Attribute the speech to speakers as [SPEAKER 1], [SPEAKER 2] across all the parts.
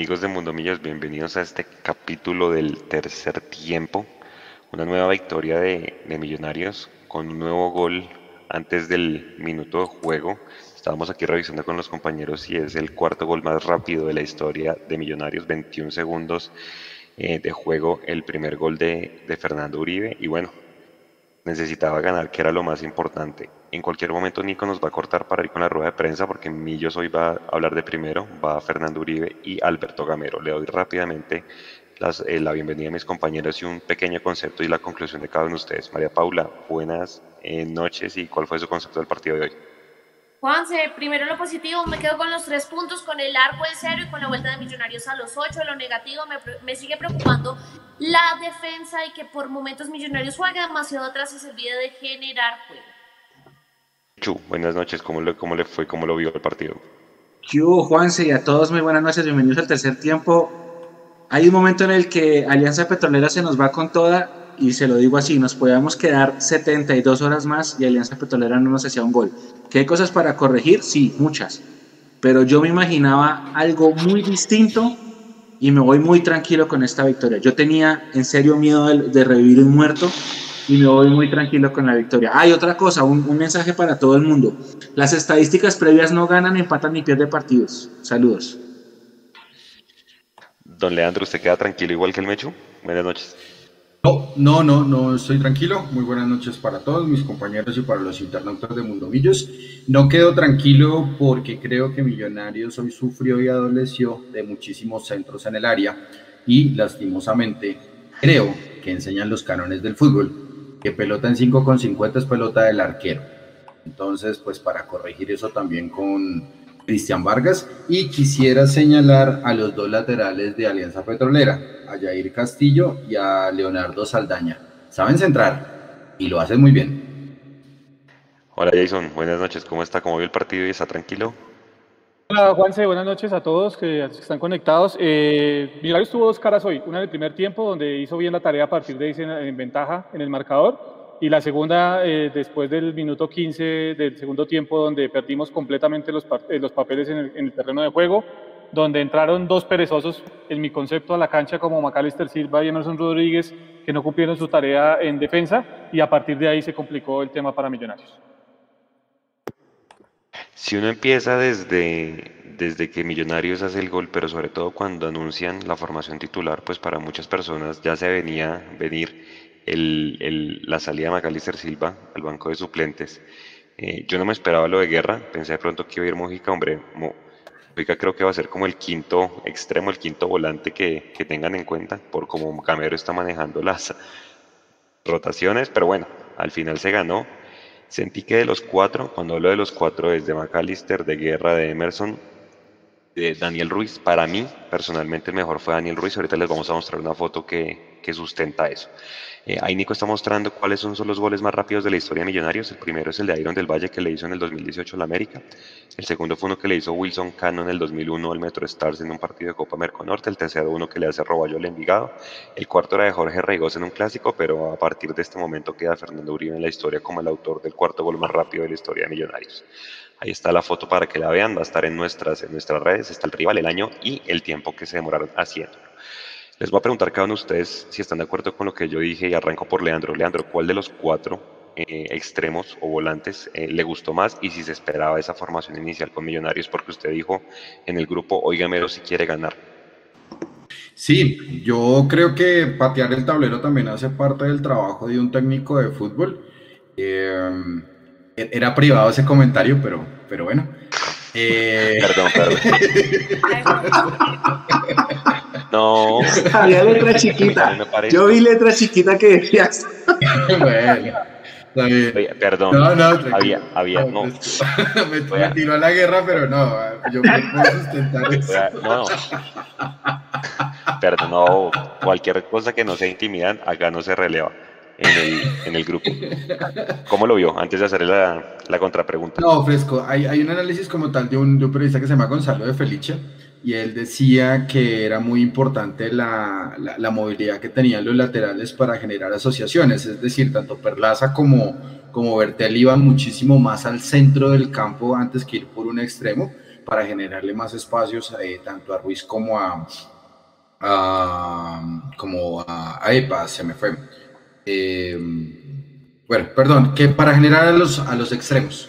[SPEAKER 1] Amigos de Mundo Millos, bienvenidos a este capítulo del tercer tiempo. Una nueva victoria de, Millonarios con un nuevo gol antes del minuto de juego. Estábamos aquí revisando con los compañeros y es el cuarto gol más rápido de la historia de Millonarios, 21 segundos eh, de juego, el primer gol de Fernando Uribe. Y bueno, necesitaba ganar, que era lo más importante. En cualquier momento Nico nos va a cortar para ir con la rueda de prensa porque Millos hoy va a hablar de primero, va Fernando Uribe y Alberto Gamero. Le doy rápidamente eh, la bienvenida a mis compañeros y un pequeño concepto y la conclusión de cada uno de ustedes. María Paula, buenas eh, noches y cuál fue su concepto del partido de hoy.
[SPEAKER 2] Juanse, primero lo positivo, me quedo con los tres puntos, con el arco en cero y con la vuelta de Millonarios a los ocho. Lo negativo me, me sigue preocupando la defensa y que por momentos Millonarios juega demasiado atrás y se olvida de generar juego.
[SPEAKER 1] Chu, buenas noches, ¿cómo le, cómo le fue, cómo lo vio el partido?
[SPEAKER 3] Yo, Juanse, y a todos muy buenas noches, bienvenidos al tercer tiempo. Hay un momento en el que Alianza Petrolera se nos va con toda y se lo digo así, nos podíamos quedar 72 horas más y Alianza Petrolera no nos hacía un gol. ¿Qué hay cosas para corregir? Sí, muchas. Pero yo me imaginaba algo muy distinto y me voy muy tranquilo con esta victoria. Yo tenía en serio miedo de, de revivir un muerto y me voy muy tranquilo con la victoria. Hay otra cosa, un, un, mensaje para todo el mundo. Las estadísticas previas no ganan, empatan ni pierden partidos. Saludos.
[SPEAKER 1] Don Leandro, ¿usted queda tranquilo igual que el Mechu? Buenas noches.
[SPEAKER 4] No, no, no, no estoy tranquilo. Muy buenas noches para todos mis compañeros y para los internautas de Mundo Millos. No quedo tranquilo porque creo que Millonarios hoy sufrió y adoleció de muchísimos centros en el área y lastimosamente creo que enseñan los canones del fútbol, que pelota en 5 con 50 es pelota del arquero. Entonces, pues para corregir eso también con Cristian Vargas y quisiera señalar a los dos laterales de Alianza Petrolera, a Jair Castillo y a Leonardo Saldaña. Saben centrar y lo hacen muy bien.
[SPEAKER 1] Hola Jason, buenas noches, ¿cómo está? ¿Cómo vio el partido y está tranquilo?
[SPEAKER 5] Hola Juanse, buenas noches a todos que están conectados. Eh, Millonarios tuvo dos caras hoy, una en el primer tiempo donde hizo bien la tarea a partir de ahí en, en ventaja en el marcador y la segunda eh, después del minuto 15 del segundo tiempo donde perdimos completamente los, los papeles en el, en el, terreno de juego, donde entraron dos perezosos, en mi concepto, a la cancha como Macalister Silva y Emerson Rodríguez, que no cumplieron su tarea en defensa y a partir de ahí se complicó el tema para Millonarios.
[SPEAKER 1] Si uno empieza desde, desde que Millonarios hace el gol, pero sobre todo cuando anuncian la formación titular, pues para muchas personas ya se venía venir el, la salida de Macalister Silva al banco de suplentes. Eh, yo no me esperaba lo de guerra, pensé de pronto que iba a ir Mojica, hombre, Mo, Mojica creo que va a ser como el quinto extremo, el quinto volante que, que tengan en cuenta, por cómo Camero está manejando las rotaciones, pero bueno, al final se ganó. Sentí que de los cuatro, cuando hablo de los cuatro, es de McAllister, de Guerra, de Emerson, de Daniel Ruiz. Para mí, personalmente, el mejor fue Daniel Ruiz. Ahorita les vamos a mostrar una foto que, sustenta eso. Eh, ahí Nico está mostrando cuáles son, son, los goles más rápidos de la historia de Millonarios. El primero es el de Iron del Valle que le hizo en el 2018 al América. El segundo fue uno que le hizo Wilson Cano en el 2001 al Metro Stars en un partido de Copa Merconorte. El tercero uno que le hace Roballo al Envigado. El cuarto era de Jorge Reigos en un clásico, pero a partir de este momento queda Fernando Uribe en la historia como el autor del cuarto gol más rápido de la historia de Millonarios. Ahí está la foto para que la vean, va a estar en nuestras, en nuestras redes, está el rival, el año y el tiempo que se demoraron haciéndolo. Les voy a preguntar cada uno de ustedes si están de acuerdo con lo que yo dije y arranco por Leandro. Leandro, ¿cuál de los cuatro eh, extremos o volantes eh, le gustó más y si se esperaba esa formación inicial con Millonarios? Porque usted dijo en el grupo, oiga, Mero, si quiere ganar.
[SPEAKER 4] Sí, yo creo que patear el tablero también hace parte del trabajo de un técnico de fútbol. Eh, era privado ese comentario, pero, pero bueno.
[SPEAKER 1] Eh... Perdón, perdón. no.
[SPEAKER 3] Había letra chiquita. Yo vi letra chiquita que decías.
[SPEAKER 4] bueno.
[SPEAKER 1] Oye, perdón.
[SPEAKER 4] No, no,
[SPEAKER 1] había, había, no.
[SPEAKER 4] me, me, tiró a la guerra, pero no, yo me puedo sustentar eso.
[SPEAKER 1] No, perdón, no, cualquier cosa que no sea intimidad, acá no se releva en el, grupo. ¿Cómo lo vio? Antes de hacer la, la contrapregunta.
[SPEAKER 4] No, fresco. Hay, hay, un análisis como tal de un, periodista que se llama Gonzalo de Felice y él decía que era muy importante la, la, movilidad que tenían los laterales para generar asociaciones. Es decir, tanto Perlaza como, como Bertel iban muchísimo más al centro del campo antes que ir por un extremo para generarle más espacios eh, tanto a Ruiz como a, como a, EPA, se me fue. Eh, bueno, perdón, que para generar a los, a los extremos.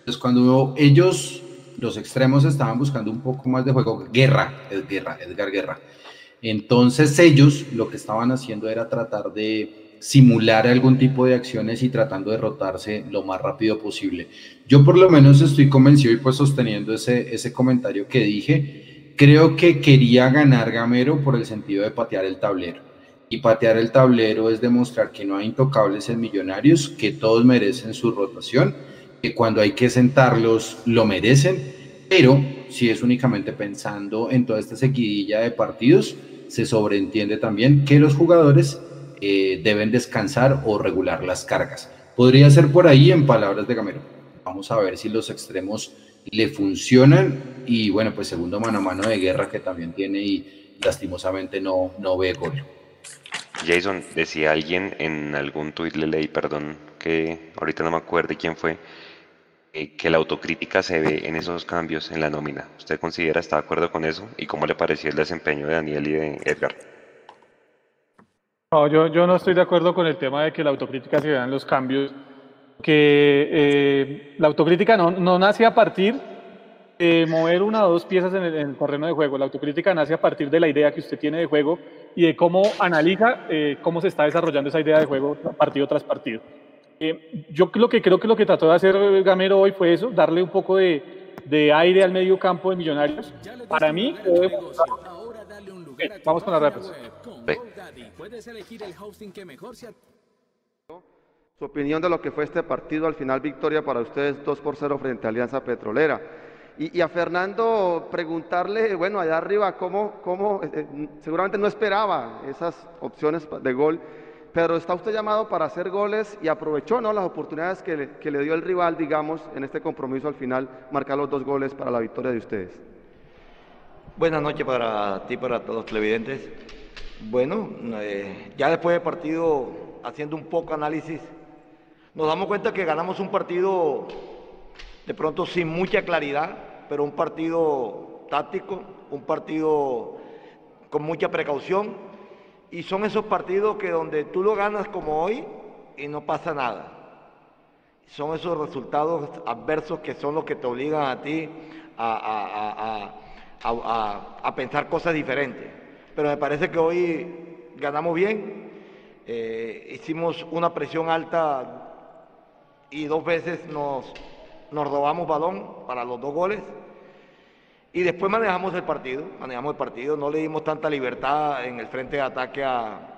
[SPEAKER 4] Entonces, cuando ellos, los extremos, estaban buscando un poco más de juego, guerra, es guerra, Edgar Guerra. Entonces ellos lo que estaban haciendo era tratar de simular algún tipo de acciones y tratando de rotarse lo más rápido posible. Yo por lo menos estoy convencido y pues sosteniendo ese, ese comentario que dije, creo que quería ganar Gamero por el sentido de patear el tablero. Y patear el tablero es demostrar que no hay intocables en millonarios, que todos merecen su rotación, que cuando hay que sentarlos lo merecen, pero si es únicamente pensando en toda esta seguidilla de partidos, se sobreentiende también que los jugadores eh, deben descansar o regular las cargas. Podría ser por ahí en palabras de Gamero. Vamos a ver si los extremos le funcionan y bueno, pues segundo mano a mano de guerra que también tiene y lastimosamente no, no ve gol.
[SPEAKER 1] Jason, decía alguien en algún tuit, le leí, perdón, que ahorita no me acuerdo quién fue, eh, que la autocrítica se ve en esos cambios en la nómina. ¿Usted considera, está de acuerdo con eso? ¿Y cómo le pareció el desempeño de Daniel y de Edgar?
[SPEAKER 5] No, yo, yo no estoy de acuerdo con el tema de que la autocrítica se vea en los cambios, que eh, la autocrítica no, no, nace a partir de mover una o dos piezas en el, terreno de juego, la autocrítica nace a partir de la idea que usted tiene de juego y de cómo analiza eh, cómo se está desarrollando esa idea de juego partido tras partido. Eh, yo lo que creo que lo que trató de hacer Gamero hoy fue eso, darle un poco de, de aire al medio campo de Millonarios. Para mí, vamos con las rápidas.
[SPEAKER 6] Su opinión de lo que fue este partido, al final victoria para ustedes 2 por 0 frente a Alianza Petrolera. Y, a Fernando preguntarle, bueno, allá arriba, ¿cómo, cómo eh, eh, seguramente no esperaba esas opciones de gol pero está usted llamado para hacer goles y aprovechó ¿no? las oportunidades que le, que le dio el rival, digamos, en este compromiso al final, marcar los dos goles para la victoria de ustedes.
[SPEAKER 7] Buenas noches para ti, para todos los televidentes. Bueno, eh, ya después del partido, haciendo un poco análisis, nos damos cuenta que ganamos un partido de pronto sin mucha claridad, pero un partido táctico, un partido con mucha precaución y son esos partidos que donde tú lo ganas como hoy y no pasa nada. Son esos resultados adversos que son los que te obligan a ti a, pensar cosas diferentes. Pero me parece que hoy ganamos bien, eh, hicimos una presión alta y dos veces nos, nos robamos balón para los dos goles. Y después manejamos el partido, manejamos el partido, no le dimos tanta libertad en el frente de ataque a,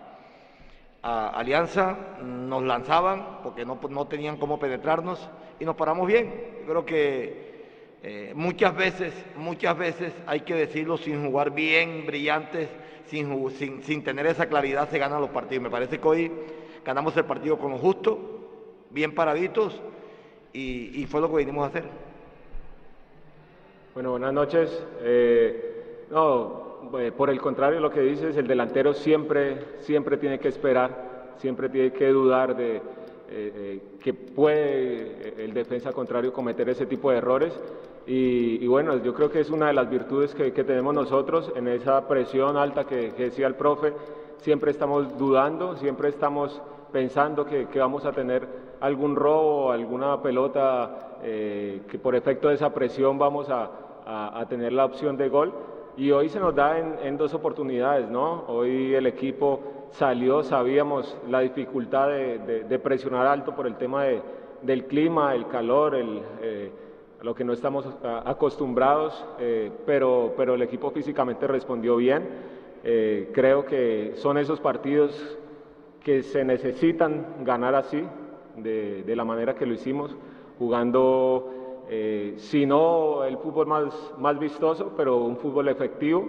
[SPEAKER 7] Alianza, nos lanzaban porque no, no, tenían cómo penetrarnos y nos paramos bien. Yo creo que eh, muchas veces, muchas veces hay que decirlo sin jugar bien, brillantes, sin, sin, sin tener esa claridad se ganan los partidos. Me parece que hoy ganamos el partido con lo justo, bien paraditos y, y fue lo que vinimos a hacer.
[SPEAKER 8] Bueno, buenas noches. Eh, no, eh, por el contrario, lo que dices, el delantero siempre, siempre tiene que esperar, siempre tiene que dudar de eh, que puede el defensa contrario cometer ese tipo de errores. Y, bueno, yo creo que es una de las virtudes que, tenemos nosotros en esa presión alta que, decía el profe. Siempre estamos dudando, siempre estamos pensando que, que vamos a tener algún robo, alguna pelota que por efecto de esa presión vamos a, a, tener la opción de gol. Y hoy se nos da en, dos oportunidades, ¿no? Hoy el equipo salió, sabíamos la dificultad de, presionar alto por el tema de, del clima, el calor, el, eh, lo que no estamos acostumbrados, eh, pero, pero el equipo físicamente respondió bien. Eh, creo que son esos partidos que se necesitan ganar así, de, de la manera que lo hicimos, jugando eh, si no el fútbol más, más vistoso, pero un fútbol efectivo,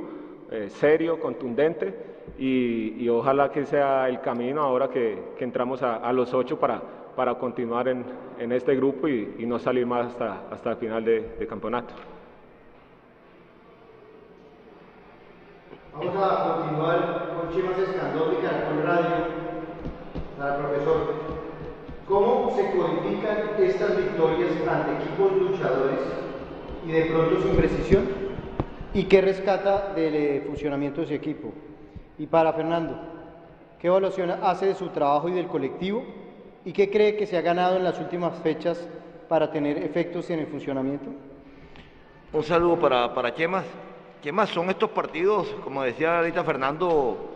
[SPEAKER 8] eh, serio, contundente y, ojalá que sea el camino ahora que, entramos a, los ocho para, para continuar en, en este grupo y, no salir más hasta, hasta el final de, campeonato.
[SPEAKER 9] Vamos a continuar con Chimas Escandón y Radio para el profesor. ¿Cómo se codifican estas victorias ante equipos luchadores y de pronto su imprecisión? ¿Y qué rescata del eh, funcionamiento de su equipo? Y para Fernando, ¿qué evaluación hace de su trabajo y del colectivo? ¿Y qué cree que se ha ganado en las últimas fechas para tener efectos en el funcionamiento?
[SPEAKER 7] Un saludo para, para Chemas. Chemas, son estos partidos, como decía ahorita Fernando,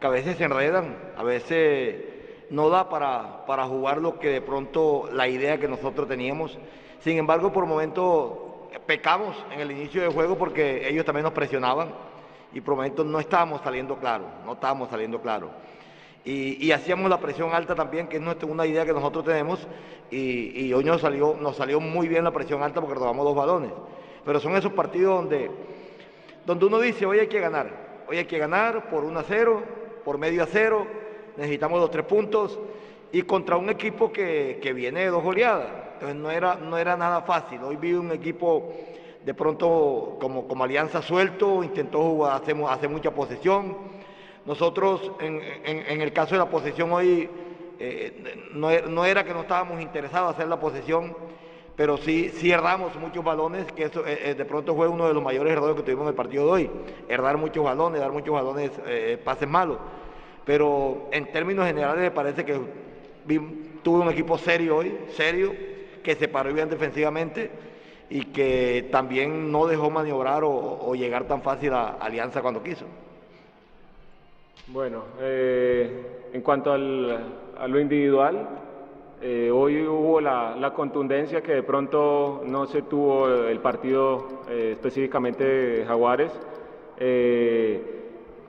[SPEAKER 7] que a veces se enredan, a veces no da para, para jugar lo que de pronto la idea que nosotros teníamos. Sin embargo, por momentos pecamos en el inicio del juego porque ellos también nos presionaban y por momentos no estábamos saliendo claro, no estábamos saliendo claro. Y, hacíamos la presión alta también, que es una idea que nosotros tenemos, y, hoy nos salió, nos salió muy bien la presión alta porque robamos dos balones. Pero son esos partidos donde, donde uno dice, hoy hay que ganar, hoy hay que ganar por 1 a 0, por medio a 0, necesitamos los tres puntos, y contra un equipo que, que viene de dos goleadas. Entonces no era, no era nada fácil. Hoy vi un equipo de pronto como, como alianza suelto, intentó jugar, hacer, mucha posesión. Nosotros, en, el caso de la posesión hoy, eh, no, era que no estábamos interesados en hacer la posesión, pero sí, sí erramos muchos balones, que eso eh, eh, de pronto fue uno de los mayores errores que tuvimos en el partido de hoy, errar muchos balones, dar muchos balones, pases malos. Pero en términos generales me parece que tuve un equipo serio hoy, serio, que se paró bien defensivamente y que también no dejó maniobrar o, llegar tan fácil a Alianza cuando quiso.
[SPEAKER 8] Bueno, eh, en cuanto al, a lo individual, eh, hoy hubo la, contundencia que de pronto no se tuvo el partido eh, específicamente de Jaguares,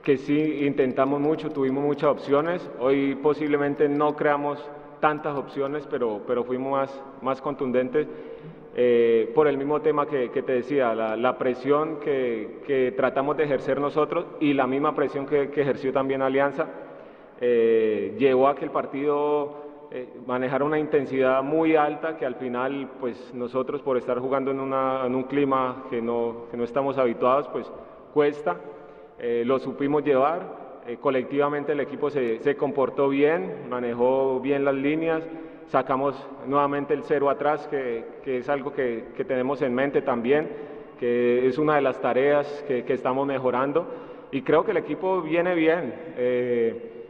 [SPEAKER 8] que sí intentamos mucho, tuvimos muchas opciones, hoy posiblemente no creamos tantas opciones, pero, pero fuimos más, más contundentes eh, por el mismo tema que, te decía, la, presión que, tratamos de ejercer nosotros y la misma presión que, ejerció también Alianza, eh, llevó a que el partido eh, manejara una intensidad muy alta que al final, pues nosotros por estar jugando en, un clima que no, que no estamos habituados, pues cuesta, lo supimos llevar eh, colectivamente el equipo se, se, comportó bien, manejó bien las líneas, sacamos nuevamente el cero atrás, que, que es algo que, que, tenemos en mente también, que es una de las tareas que, que estamos mejorando y creo que el equipo viene bien. Eh,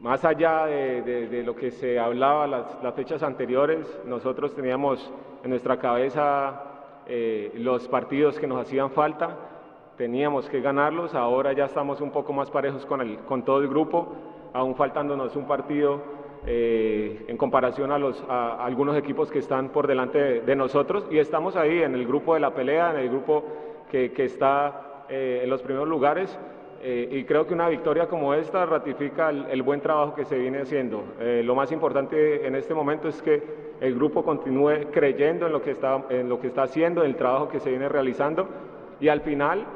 [SPEAKER 8] más allá de, de, lo que se hablaba las, las, fechas anteriores, nosotros teníamos en nuestra cabeza eh, los partidos que nos hacían falta teníamos que ganarlos, ahora ya estamos un poco más parejos con, el, con todo el grupo, aún faltándonos un partido eh, en comparación a, los, a, algunos equipos que están por delante de, nosotros y estamos ahí en el grupo de la pelea, en el grupo que, que está eh, en los primeros lugares. Eh, y creo que una victoria como esta ratifica el, buen trabajo que se viene haciendo. lo más importante en este momento es que el grupo continúe creyendo en lo que está, en lo que está haciendo, en el trabajo que se viene realizando y al final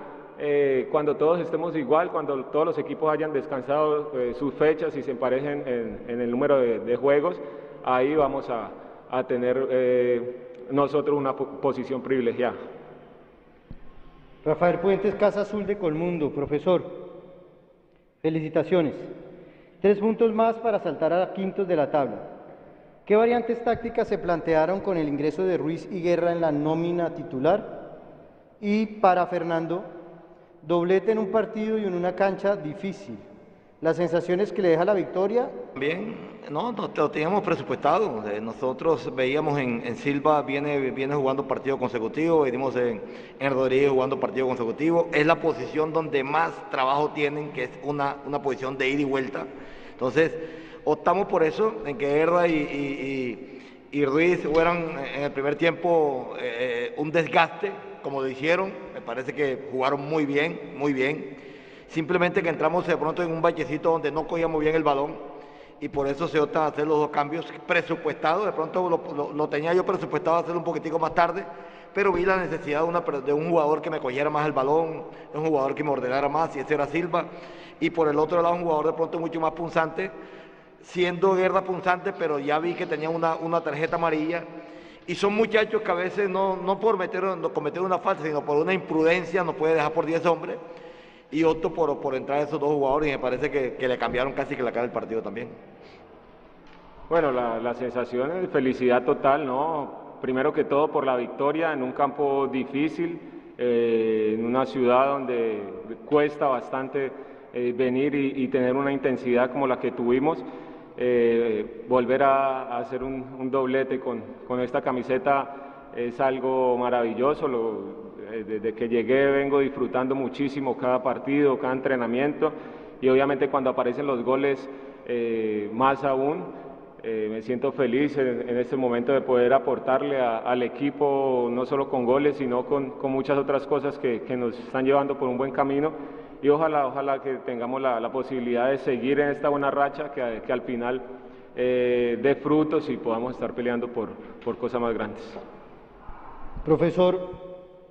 [SPEAKER 8] eh, cuando todos estemos igual, cuando todos los equipos hayan descansado eh, sus fechas y se emparejen en, el número de, juegos, ahí vamos a, tener eh, nosotros una posición privilegiada.
[SPEAKER 9] Rafael Puentes, Casa Azul de Colmundo, profesor. Felicitaciones. Tres puntos más para saltar a quintos de la tabla. ¿Qué variantes tácticas se plantearon con el ingreso de Ruiz y Guerra en la nómina titular? Y para Fernando, Doblete en un partido y en una cancha difícil. ¿Las sensaciones que le deja la victoria?
[SPEAKER 7] Bien, no, lo teníamos presupuestado. Eh, nosotros veíamos en, Silva, viene, viene jugando partido consecutivo, venimos en, Rodríguez jugando partido consecutivo. Es la posición donde más trabajo tienen, que es una, una posición de ida y vuelta. Entonces, optamos por eso, en que Herda y, Ruiz fueran en el primer tiempo eh, un desgaste como lo hicieron, me parece que jugaron muy bien, muy bien. Simplemente que entramos de pronto en un vallecito donde no cogíamos bien el balón y por eso se opta a hacer los dos cambios presupuestados. De pronto lo, tenía yo presupuestado hacerlo un poquitico más tarde, pero vi la necesidad de, una, de un jugador que me cogiera más el balón, de un jugador que me ordenara más, y ese era Silva. Y por el otro lado, un jugador de pronto mucho más punzante, siendo Guerra punzante, pero ya vi que tenía una, una tarjeta amarilla y son muchachos que a veces no, no por meter, no cometer una falta, sino por una imprudencia nos puede dejar por 10 hombres. Y otro por, por entrar esos dos jugadores y me parece que, que le cambiaron casi que la cara del partido también.
[SPEAKER 8] Bueno, la, la sensación es felicidad total, ¿no? primero que todo por la victoria en un campo difícil, eh, en una ciudad donde cuesta bastante eh, venir y, tener una intensidad como la que tuvimos. Eh, volver a, hacer un, doblete con, con, esta camiseta es algo maravilloso. desde que llegué vengo disfrutando muchísimo cada partido, cada entrenamiento y obviamente cuando aparecen los goles más aún. Eh, me siento feliz en, este momento de poder aportarle al equipo, no solo con goles, sino con, muchas otras cosas que, nos están llevando por un buen camino. Y ojalá, ojalá que tengamos la, posibilidad de seguir en esta buena racha, que, que al final eh, dé frutos y podamos estar peleando por, por cosas más grandes.
[SPEAKER 9] Profesor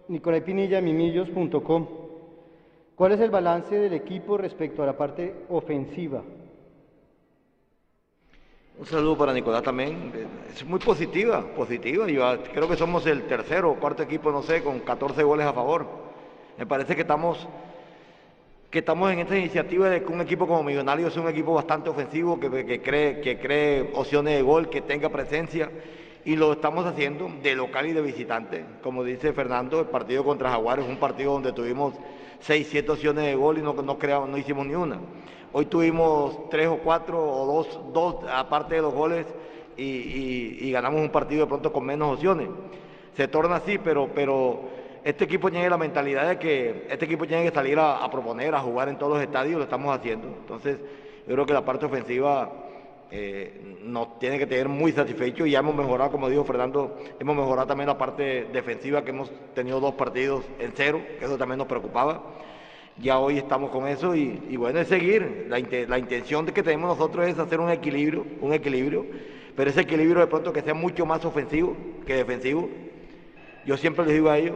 [SPEAKER 9] Nicolai Pinilla, mimillos.com. ¿Cuál es el balance del equipo respecto a la parte ofensiva?
[SPEAKER 7] Un saludo para Nicolás también. Es muy positiva, positiva. Yo creo que somos el tercero o cuarto equipo, no sé, con 14 goles a favor. Me parece que estamos, que estamos en esta iniciativa de que un equipo como Millonarios es un equipo bastante ofensivo, que, cree, que cree opciones de gol, que tenga presencia. Y lo estamos haciendo de local y de visitante. Como dice Fernando, el partido contra Jaguares es un partido donde tuvimos 6, 7 opciones de gol y no, no, creamos, no hicimos ni una. Hoy tuvimos tres o cuatro o dos, dos aparte de los goles y, ganamos un partido de pronto con menos opciones. Se torna así, pero, pero este equipo tiene la mentalidad de que este equipo tiene que salir a, proponer, a jugar en todos los estadios, lo estamos haciendo. Entonces, yo creo que la parte ofensiva eh, nos tiene que tener muy satisfecho y ya hemos mejorado, como dijo Fernando, hemos mejorado también la parte defensiva, que hemos tenido dos partidos en cero, que eso también nos preocupaba ya hoy estamos con eso y, bueno, es seguir. La, la, intención que tenemos nosotros es hacer un equilibrio, un equilibrio, pero ese equilibrio de pronto que sea mucho más ofensivo que defensivo. Yo siempre les digo a ellos,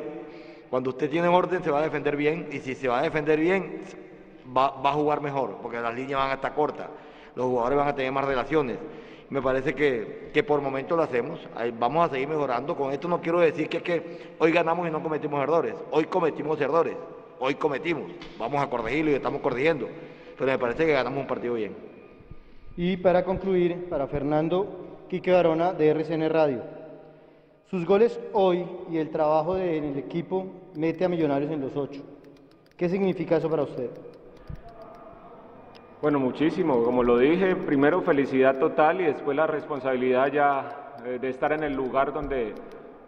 [SPEAKER 7] cuando usted tiene orden se va a defender bien y si se va a defender bien va, a jugar mejor, porque las líneas van a estar cortas, los jugadores van a tener más relaciones. Me parece que, que por momento lo hacemos, vamos a seguir mejorando. Con esto no quiero decir que, que hoy ganamos y no cometimos errores, hoy cometimos errores hoy cometimos. Vamos a corregirlo y estamos corrigiendo. Pero me parece que ganamos un partido bien.
[SPEAKER 9] Y para concluir, para Fernando Quique Barona de RCN Radio. Sus goles hoy y el trabajo del equipo mete a Millonarios en los ocho. ¿Qué significa eso para usted?
[SPEAKER 8] Bueno, muchísimo. Como lo dije, primero felicidad total y después la responsabilidad ya eh, de estar en el lugar donde,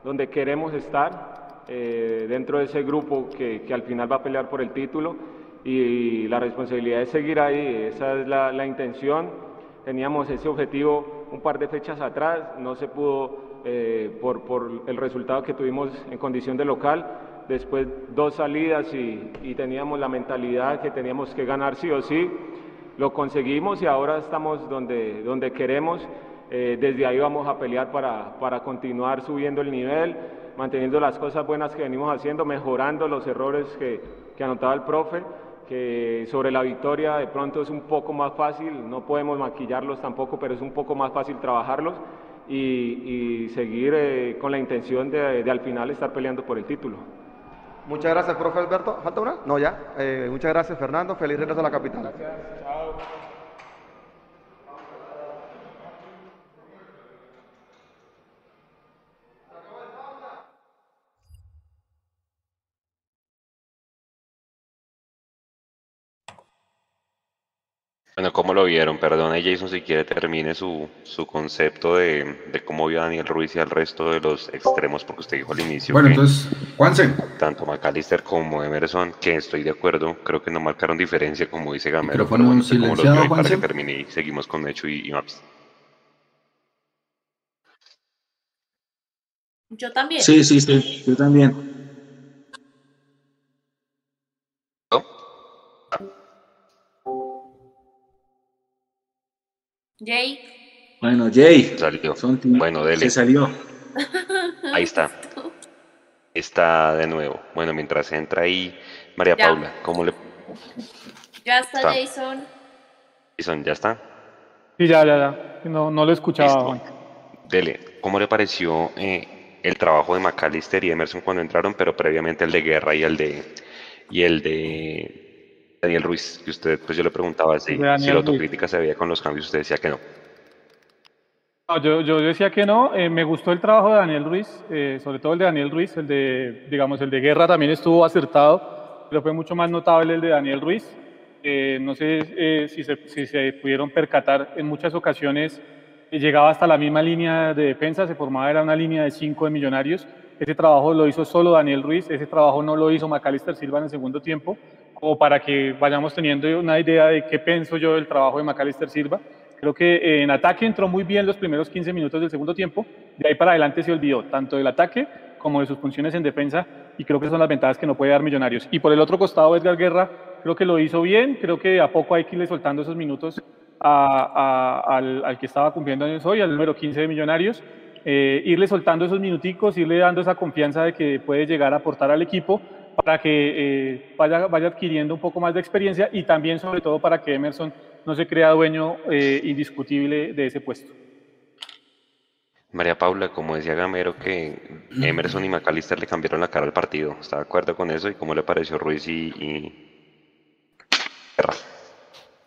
[SPEAKER 8] donde queremos estar eh, dentro de ese grupo que, al final va a pelear por el título y, la responsabilidad es seguir ahí, esa es la, intención. Teníamos ese objetivo un par de fechas atrás, no se pudo eh, por, el resultado que tuvimos en condición de local. Después dos salidas y, teníamos la mentalidad que teníamos que ganar sí o sí. Lo conseguimos y ahora estamos donde, donde queremos. Eh, desde ahí vamos a pelear para, para continuar subiendo el nivel manteniendo las cosas buenas que venimos haciendo, mejorando los errores que, que anotaba el profe, que sobre la victoria de pronto es un poco más fácil, no podemos maquillarlos tampoco, pero es un poco más fácil trabajarlos y, seguir eh, con la intención de, de, al final estar peleando por el título.
[SPEAKER 6] Muchas gracias, profe Alberto. ¿Falta una? No, ya. Eh, muchas gracias, Fernando. Feliz regreso a la capital. Gracias.
[SPEAKER 1] Bueno, ¿cómo lo vieron? Perdone Jason si quiere termine su, su concepto de, de, cómo vio a Daniel Ruiz y al resto de los extremos, porque usted dijo al inicio.
[SPEAKER 4] Bueno, entonces, Juanse.
[SPEAKER 1] Tanto McAllister como Emerson, que estoy de acuerdo, creo que no marcaron diferencia, como dice Gamero.
[SPEAKER 4] Micrófono bueno, Juanse.
[SPEAKER 1] Para termine y seguimos con Mecho y, Maps.
[SPEAKER 2] Yo también.
[SPEAKER 3] Sí, sí, sí, yo también.
[SPEAKER 2] Jay.
[SPEAKER 3] Bueno, Jay.
[SPEAKER 1] Salió. bueno, dele.
[SPEAKER 3] Se salió.
[SPEAKER 1] Ahí está. Está de nuevo. Bueno, mientras entra ahí María Paula, ¿cómo le.
[SPEAKER 2] Ya está, Jason.
[SPEAKER 1] Jason, ¿ya está?
[SPEAKER 5] Sí, ya, ya, ya. No, no lo escuchaba.
[SPEAKER 1] Dele, ¿cómo le pareció eh, el trabajo de McAllister y Emerson cuando entraron, pero previamente el de Guerra y el de. Y el de Daniel Ruiz, que usted, pues yo le preguntaba si, si la autocrítica se veía con los cambios, usted decía que no.
[SPEAKER 5] yo, yo, decía que no. Eh, me gustó el trabajo de Daniel Ruiz, eh, sobre todo el de Daniel Ruiz, el de, digamos, el de Guerra también estuvo acertado, pero fue mucho más notable el de Daniel Ruiz. Eh, no sé si se, si, se, pudieron percatar, en muchas ocasiones llegaba hasta la misma línea de defensa, se formaba era una línea de cinco de millonarios. Ese trabajo lo hizo solo Daniel Ruiz, ese trabajo no lo hizo Macalister Silva en el segundo tiempo, como para que vayamos teniendo una idea de qué pienso yo del trabajo de Macalister Silva. Creo que eh, en ataque entró muy bien los primeros 15 minutos del segundo tiempo, de ahí para adelante se olvidó tanto del ataque como de sus funciones en defensa y creo que son las ventajas que no puede dar Millonarios. Y por el otro costado, Edgar Guerra creo que lo hizo bien, creo que a poco hay que irle soltando esos minutos al, que estaba cumpliendo años hoy, al número 15 de Millonarios, eh, irle soltando esos minuticos, irle dando esa confianza de que puede llegar a aportar al equipo para que eh, vaya, vaya adquiriendo un poco más de experiencia y también sobre todo para que Emerson no se crea dueño eh, indiscutible de ese puesto.
[SPEAKER 1] María Paula, como decía Gamero, que Emerson y McAllister le cambiaron la cara al partido. ¿Está de acuerdo con eso? ¿Y cómo le pareció Ruiz y, y...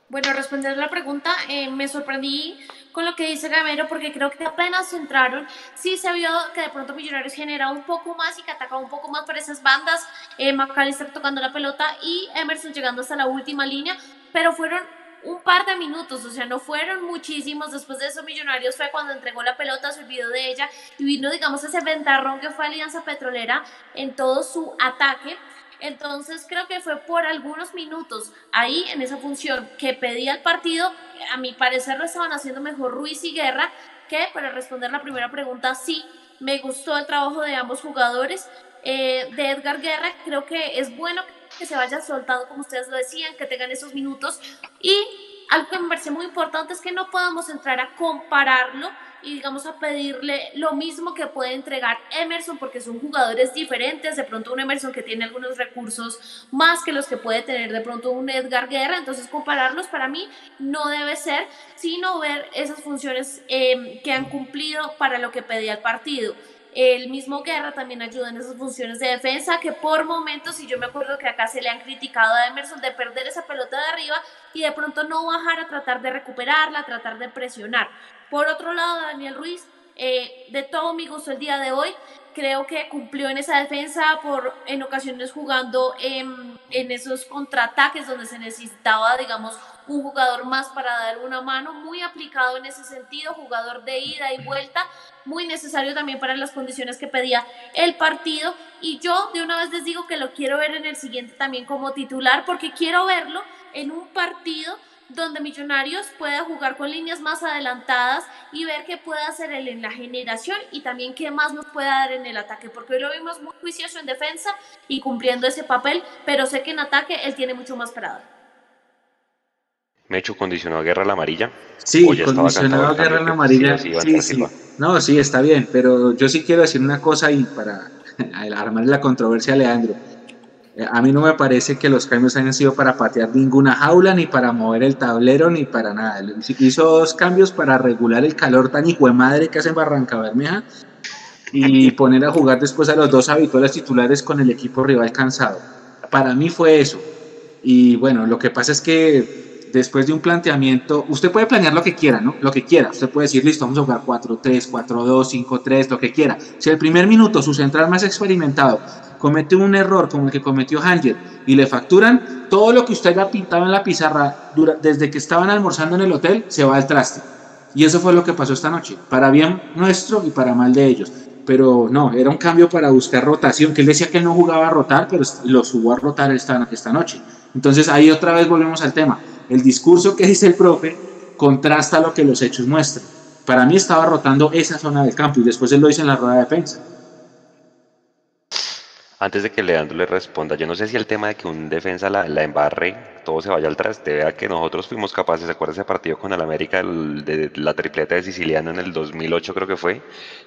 [SPEAKER 2] Bueno, responder la pregunta, eh, me sorprendí con lo que dice Gamero porque creo que apenas entraron, sí se vio que de pronto Millonarios genera un poco más y que atacaba un poco más por esas bandas, eh, McAllister tocando la pelota y Emerson llegando hasta la última línea, pero fueron un par de minutos, o sea, no fueron muchísimos. Después de eso, Millonarios fue cuando entregó la pelota, se olvidó de ella y vino, digamos, ese ventarrón que fue Alianza Petrolera en todo su ataque. Entonces creo que fue por algunos minutos ahí en esa función que pedía el partido. A mi parecer lo estaban haciendo mejor Ruiz y Guerra, que para responder la primera pregunta, sí, me gustó el trabajo de ambos jugadores. Eh, de Edgar Guerra, creo que es bueno que se vaya soltando, como ustedes lo decían, que tengan esos minutos. Y algo que me parece muy importante es que no podamos entrar a compararlo y digamos a pedirle lo mismo que puede entregar Emerson porque son jugadores diferentes, de pronto un Emerson que tiene algunos recursos más que los que puede tener de pronto un Edgar Guerra, entonces compararlos para mí no debe ser, sino ver esas funciones eh, que han cumplido para lo que pedía el partido. El mismo Guerra también ayuda en esas funciones de defensa que por momentos, y yo me acuerdo que acá se le han criticado a Emerson de perder esa pelota de arriba y de pronto no bajar a tratar de recuperarla, a tratar de presionar. Por otro lado, Daniel Ruiz, eh, de todo mi gusto el día de hoy, creo que cumplió en esa defensa por en ocasiones jugando en, en esos contraataques donde se necesitaba, digamos, un jugador más para dar una mano, muy aplicado en ese sentido, jugador de ida y vuelta, muy necesario también para las condiciones que pedía el partido. Y yo de una vez les digo que lo quiero ver en el siguiente también como titular, porque quiero verlo en un partido donde Millonarios pueda jugar con líneas más adelantadas y ver qué puede hacer él en la generación y también qué más nos puede dar en el ataque, porque hoy lo vimos muy juicioso en defensa y cumpliendo ese papel, pero sé que en ataque él tiene mucho más para dar.
[SPEAKER 1] Mecho condicionó a Guerra la amarilla.
[SPEAKER 3] Sí, condicionó a Guerra la amarilla. Sí, sí, No, sí, está bien, pero yo sí quiero decir una cosa y para armar la controversia a Leandro. Eh, a mí no me parece que los cambios hayan sido para patear ninguna jaula, ni para mover el tablero, ni para nada. Hizo dos cambios para regular el calor tan hijo de madre que hace en Barranca Bermeja y poner a jugar después a los dos habituales titulares con el equipo rival cansado. Para mí fue eso. Y bueno, lo que pasa es que después de un planteamiento, usted puede planear lo que quiera, ¿no? Lo que quiera. Usted puede decir, listo, vamos a jugar 4-3, 4-2, 5-3, lo que quiera. Si el primer minuto su central más experimentado comete un error como el que cometió Hanger y le facturan, todo lo que usted ha pintado en la pizarra desde que estaban almorzando en el hotel se va al traste. Y eso fue lo que pasó esta noche, para bien nuestro y para mal de ellos. Pero no, era un cambio para buscar rotación, que él decía que él no jugaba a rotar, pero lo subió a rotar esta, esta noche. Entonces ahí otra vez volvemos al tema el discurso que dice el profe contrasta lo que los hechos muestran. Para mí estaba rotando esa zona del campo y después él lo hizo en la rueda de defensa.
[SPEAKER 1] Antes de que Leandro le responda, yo no sé si el tema de que un defensa la, embarre, todo se vaya al traste, vea que nosotros fuimos capaces, ¿se acuerda ese partido con el América, de, la tripleta de Siciliano en el 2008 creo que fue,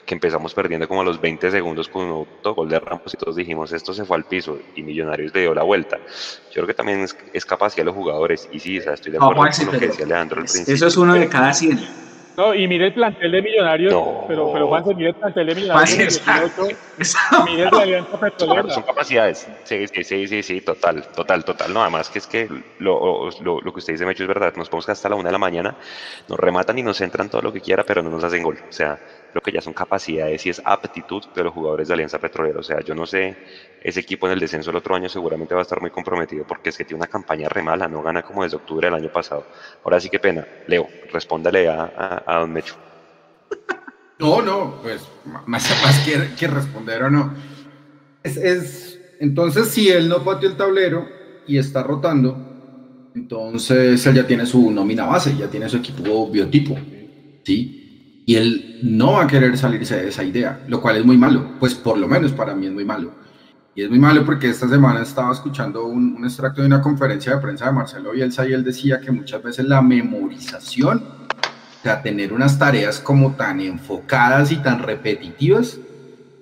[SPEAKER 1] que empezamos perdiendo como a los 20 segundos con un autogol de Ramos y todos dijimos, esto se fue al piso y Millonarios le dio la vuelta. Yo creo que también es, capacidad de los jugadores y sí, estoy de acuerdo con lo que decía Leandro al principio.
[SPEAKER 3] Eso es uno de cada 100.
[SPEAKER 5] No, y mire el plantel de Millonarios,
[SPEAKER 1] No.
[SPEAKER 5] pero, pero Juanse, mire el plantel de Millonarios.
[SPEAKER 3] Juanse,
[SPEAKER 5] del
[SPEAKER 3] exacto.
[SPEAKER 5] 18, y mire el de Alianza Petrolera.
[SPEAKER 1] Son capacidades. Sí, sí, sí, sí, sí, total, total, total. No, además que es que lo, lo, lo que usted dice, Mecho, es verdad. Nos podemos hasta la una de la mañana, nos rematan y nos entran todo lo que quiera, pero no nos hacen gol. O sea, creo que ya son capacidades y es aptitud de los jugadores de Alianza Petrolera. O sea, yo no sé, ese equipo en el descenso el otro año seguramente va a estar muy comprometido porque es que tiene una campaña re mala, no gana como desde octubre del año pasado. Ahora sí que pena. Leo, respóndale a, a, don Mecho.
[SPEAKER 4] No, no, pues más, más que, responder o no. Es- entonces, si él no pateó el tablero y está rotando, entonces él ya tiene su nómina base, ya tiene su equipo biotipo, ¿sí? Y él no va a querer salirse de esa idea, lo cual es muy malo, pues por lo menos para mí es muy malo. Y es muy malo porque esta semana estaba escuchando un, extracto de una conferencia de prensa de Marcelo Bielsa y él decía que muchas veces la memorización o sea, tener unas tareas como tan enfocadas y tan repetitivas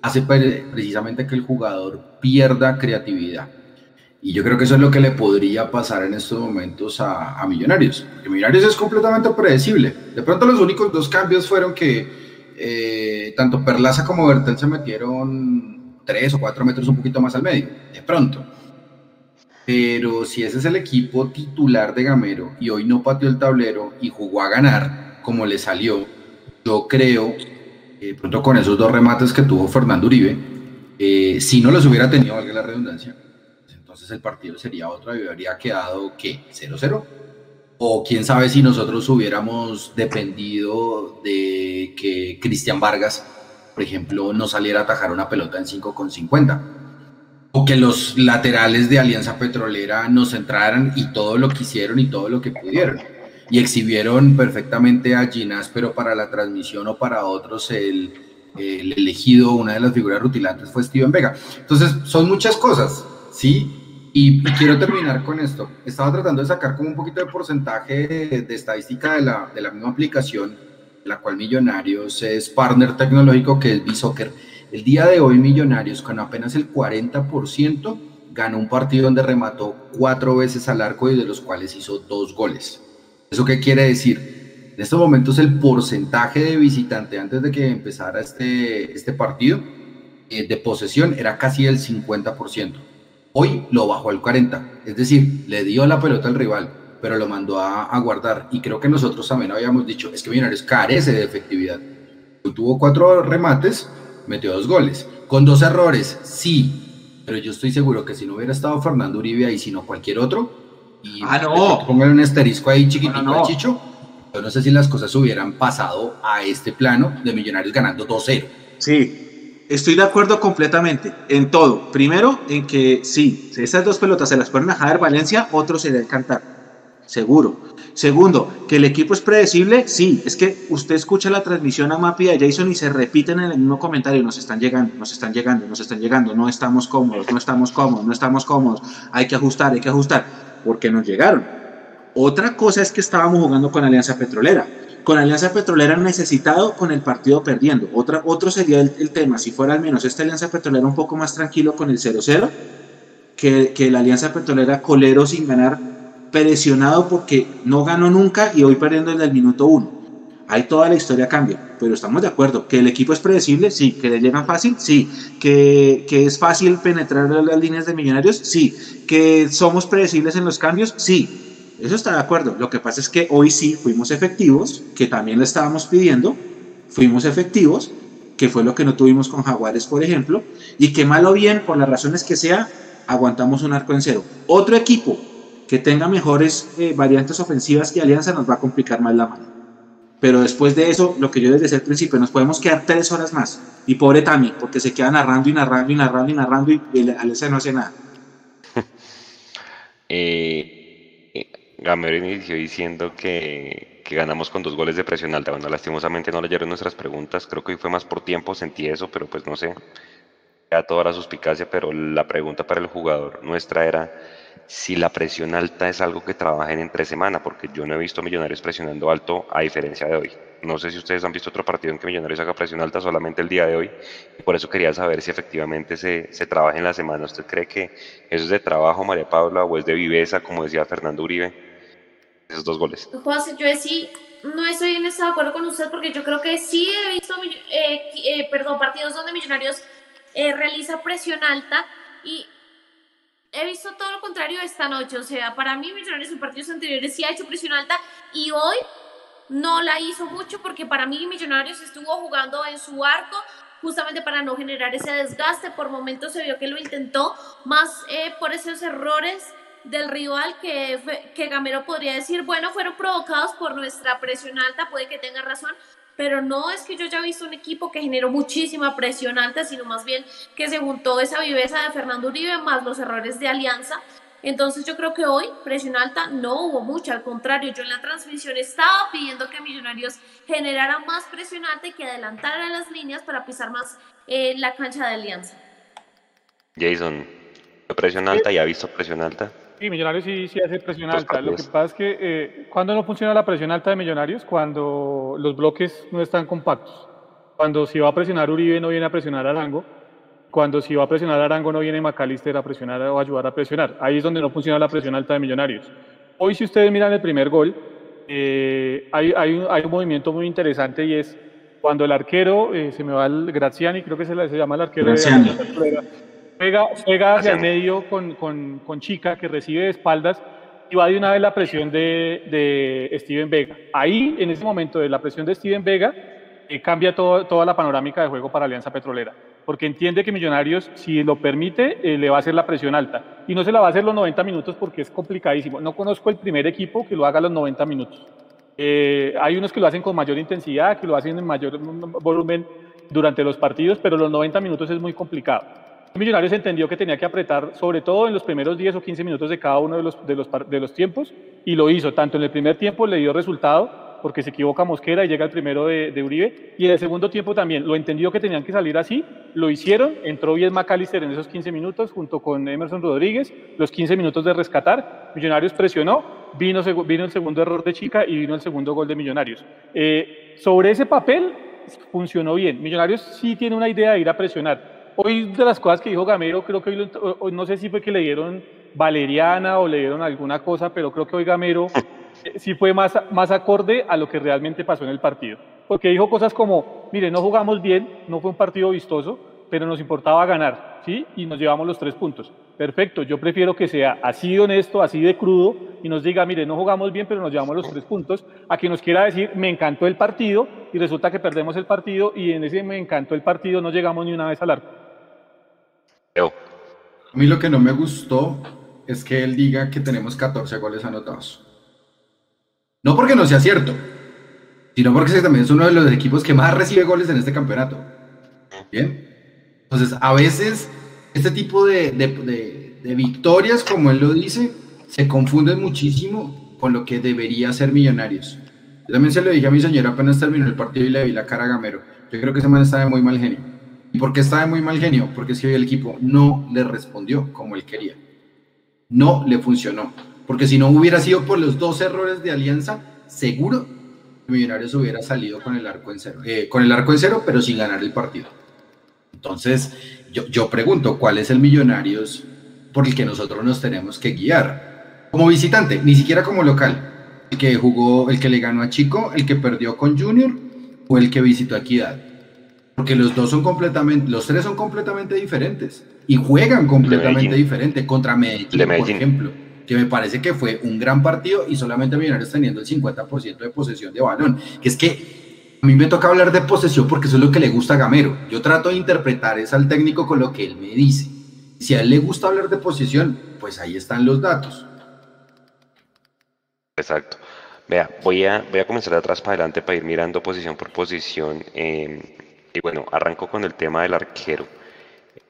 [SPEAKER 4] hace pre- precisamente que el jugador pierda creatividad. Y yo creo que eso es lo que le podría pasar en estos momentos a, a Millonarios. Millonarios es completamente predecible. De pronto los únicos dos cambios fueron que eh, tanto Perlaza como Bertel se metieron tres o cuatro metros un poquito más al medio. De pronto. Pero si ese es el equipo titular de Gamero y hoy no pateó el tablero y jugó a ganar como le salió, yo creo, de pronto con esos dos remates que tuvo Fernando Uribe, eh, si no los hubiera tenido, valga la redundancia, entonces el partido sería otro y habría quedado, ¿qué? ¿0-0? O quién sabe si nosotros hubiéramos dependido de que Cristian Vargas, por ejemplo, no saliera a atajar una pelota en 5 con 50 o que los laterales de Alianza Petrolera nos entraran y todo lo que hicieron y todo lo que pudieron. Y exhibieron perfectamente a Ginás, pero para la transmisión o para otros el, el elegido, una de las figuras rutilantes fue Steven Vega. Entonces, son muchas cosas, ¿sí? Y, quiero terminar con esto. Estaba tratando de sacar como un poquito de porcentaje de, de estadística de la, de la misma aplicación, la cual Millonarios es partner tecnológico que es B-Soccer. El día de hoy Millonarios con apenas el 40% ganó un partido donde remató cuatro veces al arco y de los cuales hizo dos goles. ¿Eso qué quiere decir? En estos momentos el porcentaje de visitante antes de que empezara este, este partido eh, de posesión era casi el 50%. Hoy lo bajó al 40%, es decir, le dio la pelota al rival, pero lo mandó a, a guardar. Y creo que nosotros también habíamos dicho, es que Millonarios carece de efectividad. Tuvo cuatro remates, metió dos goles. Con dos errores, sí, pero yo estoy seguro que si no hubiera estado Fernando Uribe ahí, sino cualquier otro, y
[SPEAKER 3] Ah, no.
[SPEAKER 4] pongan un asterisco ahí
[SPEAKER 3] No, no,
[SPEAKER 4] a Chicho, yo no sé si las cosas hubieran pasado a este plano de Millonarios ganando 2-0.
[SPEAKER 3] Sí, estoy de acuerdo completamente en todo. Primero, en que sí, si esas dos pelotas se las ponen a Javier Valencia, otro sería el cantar. Seguro. Segundo, que el equipo es predecible, sí, es que usted escucha la transmisión a Mapi y a Jason y se repiten en el mismo comentario, nos están llegando, nos están llegando, nos están llegando, no estamos cómodos, no estamos cómodos, no estamos cómodos, hay que ajustar, hay que ajustar, porque nos llegaron. Otra cosa es que estábamos jugando con Alianza Petrolera. Con Alianza Petrolera necesitado, con el partido perdiendo. Otra, otro sería el, tema, si fuera al menos esta Alianza Petrolera un poco más tranquilo con el 0-0, que, que la Alianza Petrolera colero sin ganar, presionado porque no ganó nunca y hoy perdiendo desde el minuto 1. Ahí toda la historia cambia, pero estamos de acuerdo. Que el equipo es predecible, sí. Que le llegan fácil, sí. Que, que es fácil penetrar las líneas de millonarios, sí. Que somos predecibles en los cambios, sí. Eso está de acuerdo. Lo que pasa es que hoy sí fuimos efectivos, que también le estábamos pidiendo, fuimos efectivos, que fue lo que no tuvimos con Jaguares, por ejemplo, y que mal o bien, por las razones que sea, aguantamos un arco en cero. Otro equipo que tenga mejores eh, variantes ofensivas que Alianza nos va a complicar más la mano. Pero después de eso, lo que yo les decía al principio, nos podemos quedar tres horas más. Y pobre Tami, porque se queda narrando y narrando y narrando y narrando y el Alianza no hace nada.
[SPEAKER 1] Eh, Gamero inició diciendo que, que ganamos con dos goles de presión alta. Bueno, lastimosamente no leyeron nuestras preguntas. Creo que hoy fue más por tiempo, sentí eso, pero pues no sé. Ya toda la suspicacia, pero la pregunta para el jugador nuestra era si la presión alta es algo que trabajen entre semana, porque yo no he visto Millonarios presionando alto a diferencia de hoy. No sé si ustedes han visto otro partido en que Millonarios haga presión alta solamente el día de hoy, y por eso quería saber si efectivamente se, se trabaja en la semana. ¿Usted cree que eso es de trabajo, María Paula, o es de viveza, como decía Fernando Uribe? Esos dos goles.
[SPEAKER 2] José, yo sí no estoy en de acuerdo con usted porque yo creo que sí he visto, eh, eh, perdón, partidos donde Millonarios eh, realiza presión alta y he visto todo lo contrario esta noche. O sea, para mí Millonarios en partidos anteriores sí ha hecho presión alta y hoy no la hizo mucho porque para mí Millonarios estuvo jugando en su arco justamente para no generar ese desgaste. Por momentos se vio que lo intentó, más eh, por esos errores del rival que, que Gamero podría decir, bueno, fueron provocados por nuestra presión alta, puede que tenga razón, pero no es que yo haya visto un equipo que generó muchísima presión alta, sino más bien que se juntó esa viveza de Fernando Uribe más los errores de Alianza entonces yo creo que hoy presión alta no hubo mucha, al contrario, yo en la transmisión estaba pidiendo que Millonarios generara más presión alta y que adelantara las líneas para pisar más eh, la cancha de Alianza.
[SPEAKER 1] Jason, presión alta y ha visto presión alta.
[SPEAKER 5] Sí, Millonarios sí, sí hace presión alta. Lo que pasa es que eh, cuando no funciona la presión alta de Millonarios, cuando los bloques no están compactos. Cuando si va a presionar Uribe no viene a presionar Arango cuando si va a presionar Arango no viene McAllister a presionar o ayudar a presionar. Ahí es donde no funciona la presión alta de Millonarios. Hoy si ustedes miran el primer gol, eh, hay, hay, un, hay, un, movimiento muy interesante y es cuando el arquero, eh, se me va el Graziani, creo que se, se llama el arquero,
[SPEAKER 3] Graziani.
[SPEAKER 5] Pega, pega hacia el medio con, con, con, Chica que recibe de espaldas y va de una vez la presión de, de Steven Vega. Ahí, en ese momento de la presión de Steven Vega, eh, cambia todo, toda la panorámica de juego para Alianza Petrolera porque entiende que Millonarios, si lo permite, eh, le va a hacer la presión alta. Y no se la va a hacer los 90 minutos porque es complicadísimo. No conozco el primer equipo que lo haga los 90 minutos. Eh, hay unos que lo hacen con mayor intensidad, que lo hacen en mayor volumen durante los partidos, pero los 90 minutos es muy complicado. Millonarios entendió que tenía que apretar, sobre todo en los primeros 10 o 15 minutos de cada uno de los, tiempos, y lo hizo. Tanto en el primer tiempo le dio resultado, porque se equivoca Mosquera y llega el primero de, Uribe. Y en el segundo tiempo también lo entendió que tenían que salir así, lo hicieron, entró bien McAllister en esos 15 minutos junto con Emerson Rodríguez, los 15 minutos de rescatar, Millonarios presionó, vino, vino el segundo error de Chica y vino el segundo gol de Millonarios. Eh, sobre ese papel funcionó bien, Millonarios sí tiene una idea de ir a presionar. Hoy de las cosas que dijo Gamero, creo que hoy, no sé si fue que le dieron valeriana o le dieron alguna cosa, pero creo que hoy Gamero sí fue más, más acorde a lo que realmente pasó en el partido. Porque dijo cosas como, mire, no jugamos bien, no fue un partido vistoso, pero nos importaba ganar, ¿sí? Y nos llevamos los tres puntos. Perfecto, yo prefiero que sea así de honesto, así de crudo, y nos diga, mire, no jugamos bien, pero nos llevamos los tres puntos, a que nos quiera decir, me encantó el partido, y resulta que perdemos el partido, y en ese me encantó el partido no llegamos ni una vez al arco.
[SPEAKER 4] A mí lo que no me gustó es que él diga que tenemos 14 goles anotados. No porque no sea cierto, sino porque también es uno de los equipos que más recibe goles en este campeonato. Bien. Entonces, a veces este tipo de, de, victorias, como él lo dice, se confunden muchísimo con lo que debería ser Millonarios. Yo también se lo dije a mi señora apenas terminó el partido y le vi la cara a Gamero. Yo creo que ese man está de muy mal genio. ¿Y por qué está de muy mal genio? Porque es que hoy el equipo no le respondió como él quería. No le funcionó. Porque si no hubiera sido por los dos errores de Alianza, seguro Millonarios hubiera salido con el arco en cero, eh, con el arco en cero, pero sin ganar el partido. Entonces, yo, yo pregunto, ¿cuál es el Millonarios por el que nosotros nos tenemos que guiar? Como visitante, ni siquiera como local. El que jugó, el que le ganó a Chico, el que perdió con Junior o el que visitó a Equidad. Porque los dos son completamente, los tres son completamente diferentes y juegan completamente diferente contra Medellín, por ejemplo que me parece que fue un gran partido y solamente Millonarios teniendo el 50% de posesión de balón. Que es que a mí me toca hablar de posesión porque eso es lo que le gusta a Gamero. Yo trato de interpretar eso al técnico con lo que él me dice. Si a él le gusta hablar de posesión, pues ahí están los datos.
[SPEAKER 1] Exacto. Vea, voy a, voy a comenzar de atrás para adelante para ir mirando posición por posición. Eh, y bueno, arranco con el tema del arquero.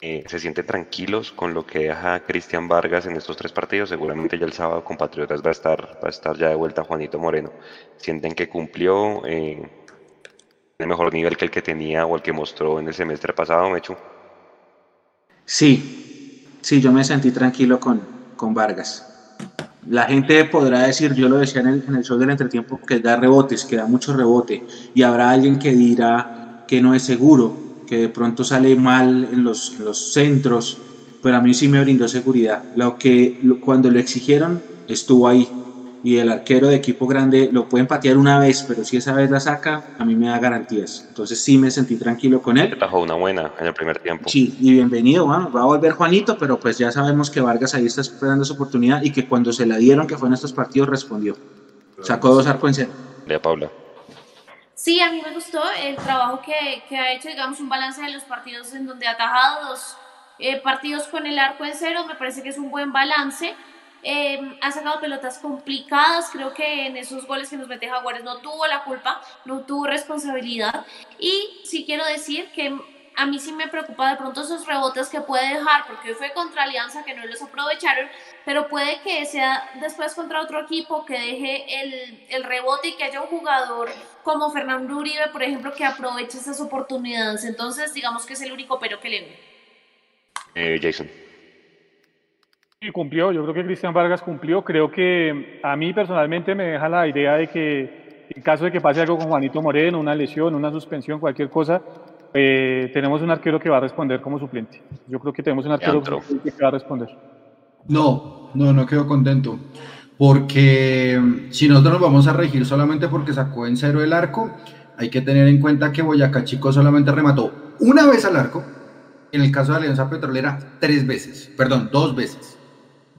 [SPEAKER 1] Eh, se sienten tranquilos con lo que deja Cristian Vargas en estos tres partidos. Seguramente ya el sábado con Patriotas va a estar, va a estar ya de vuelta Juanito Moreno. Sienten que cumplió eh, el mejor nivel que el que tenía o el que mostró en el semestre pasado, Mechu.
[SPEAKER 3] Sí, sí, yo me sentí tranquilo con, con Vargas. La gente podrá decir, yo lo decía en el, en el show del entretiempo, que da rebotes, que da mucho rebote, y habrá alguien que dirá que no es seguro, que de pronto sale mal en los, los centros, pero a mí sí me brindó seguridad. Lo que cuando lo exigieron estuvo ahí. y el arquero de equipo grande lo pueden patear una vez, pero si esa vez la saca, a mí me da garantías. Entonces sí me sentí tranquilo con él.
[SPEAKER 1] Bajó una buena en el primer tiempo.
[SPEAKER 3] Sí, y bienvenido, vamos, va a volver Juanito, pero pues ya sabemos que Vargas ahí está esperando su oportunidad y que cuando se la dieron, que fue en estos partidos, respondió. Sacó dos arcos en cero.
[SPEAKER 1] De Paula.
[SPEAKER 2] Sí, a mí me gustó el trabajo que, que ha hecho, digamos, un balance de los partidos en donde ha atajado dos eh, partidos con el arco en cero, me parece que es un buen balance. Eh, ha sacado pelotas complicadas, creo que en esos goles que nos mete Jaguares no tuvo la culpa, no tuvo responsabilidad. Y sí quiero decir que a mí sí me preocupa de pronto esos rebotes que puede dejar, porque hoy fue contra Alianza que no los aprovecharon, pero puede que sea después contra otro equipo que deje el, el rebote y que haya un jugador como Fernando Uribe, por ejemplo, que aproveche esas oportunidades. Entonces, digamos que es el único pero que le veo.
[SPEAKER 1] Eh, Jason.
[SPEAKER 5] Sí, cumplió. Yo creo que Cristian Vargas cumplió. Creo que a mí personalmente me deja la idea de que en caso de que pase algo con Juanito Moreno, una lesión, una suspensión, cualquier cosa, eh, tenemos un arquero que va a responder como suplente. Yo creo que tenemos un arquero que va a responder.
[SPEAKER 4] No, no, no quedo contento. Porque mm, si nosotros nos vamos a regir solamente porque sacó en cero el arco, hay que tener en cuenta que Boyacá Chico solamente remató una vez al arco, en el caso de Alianza Petrolera, tres veces, perdón, dos veces.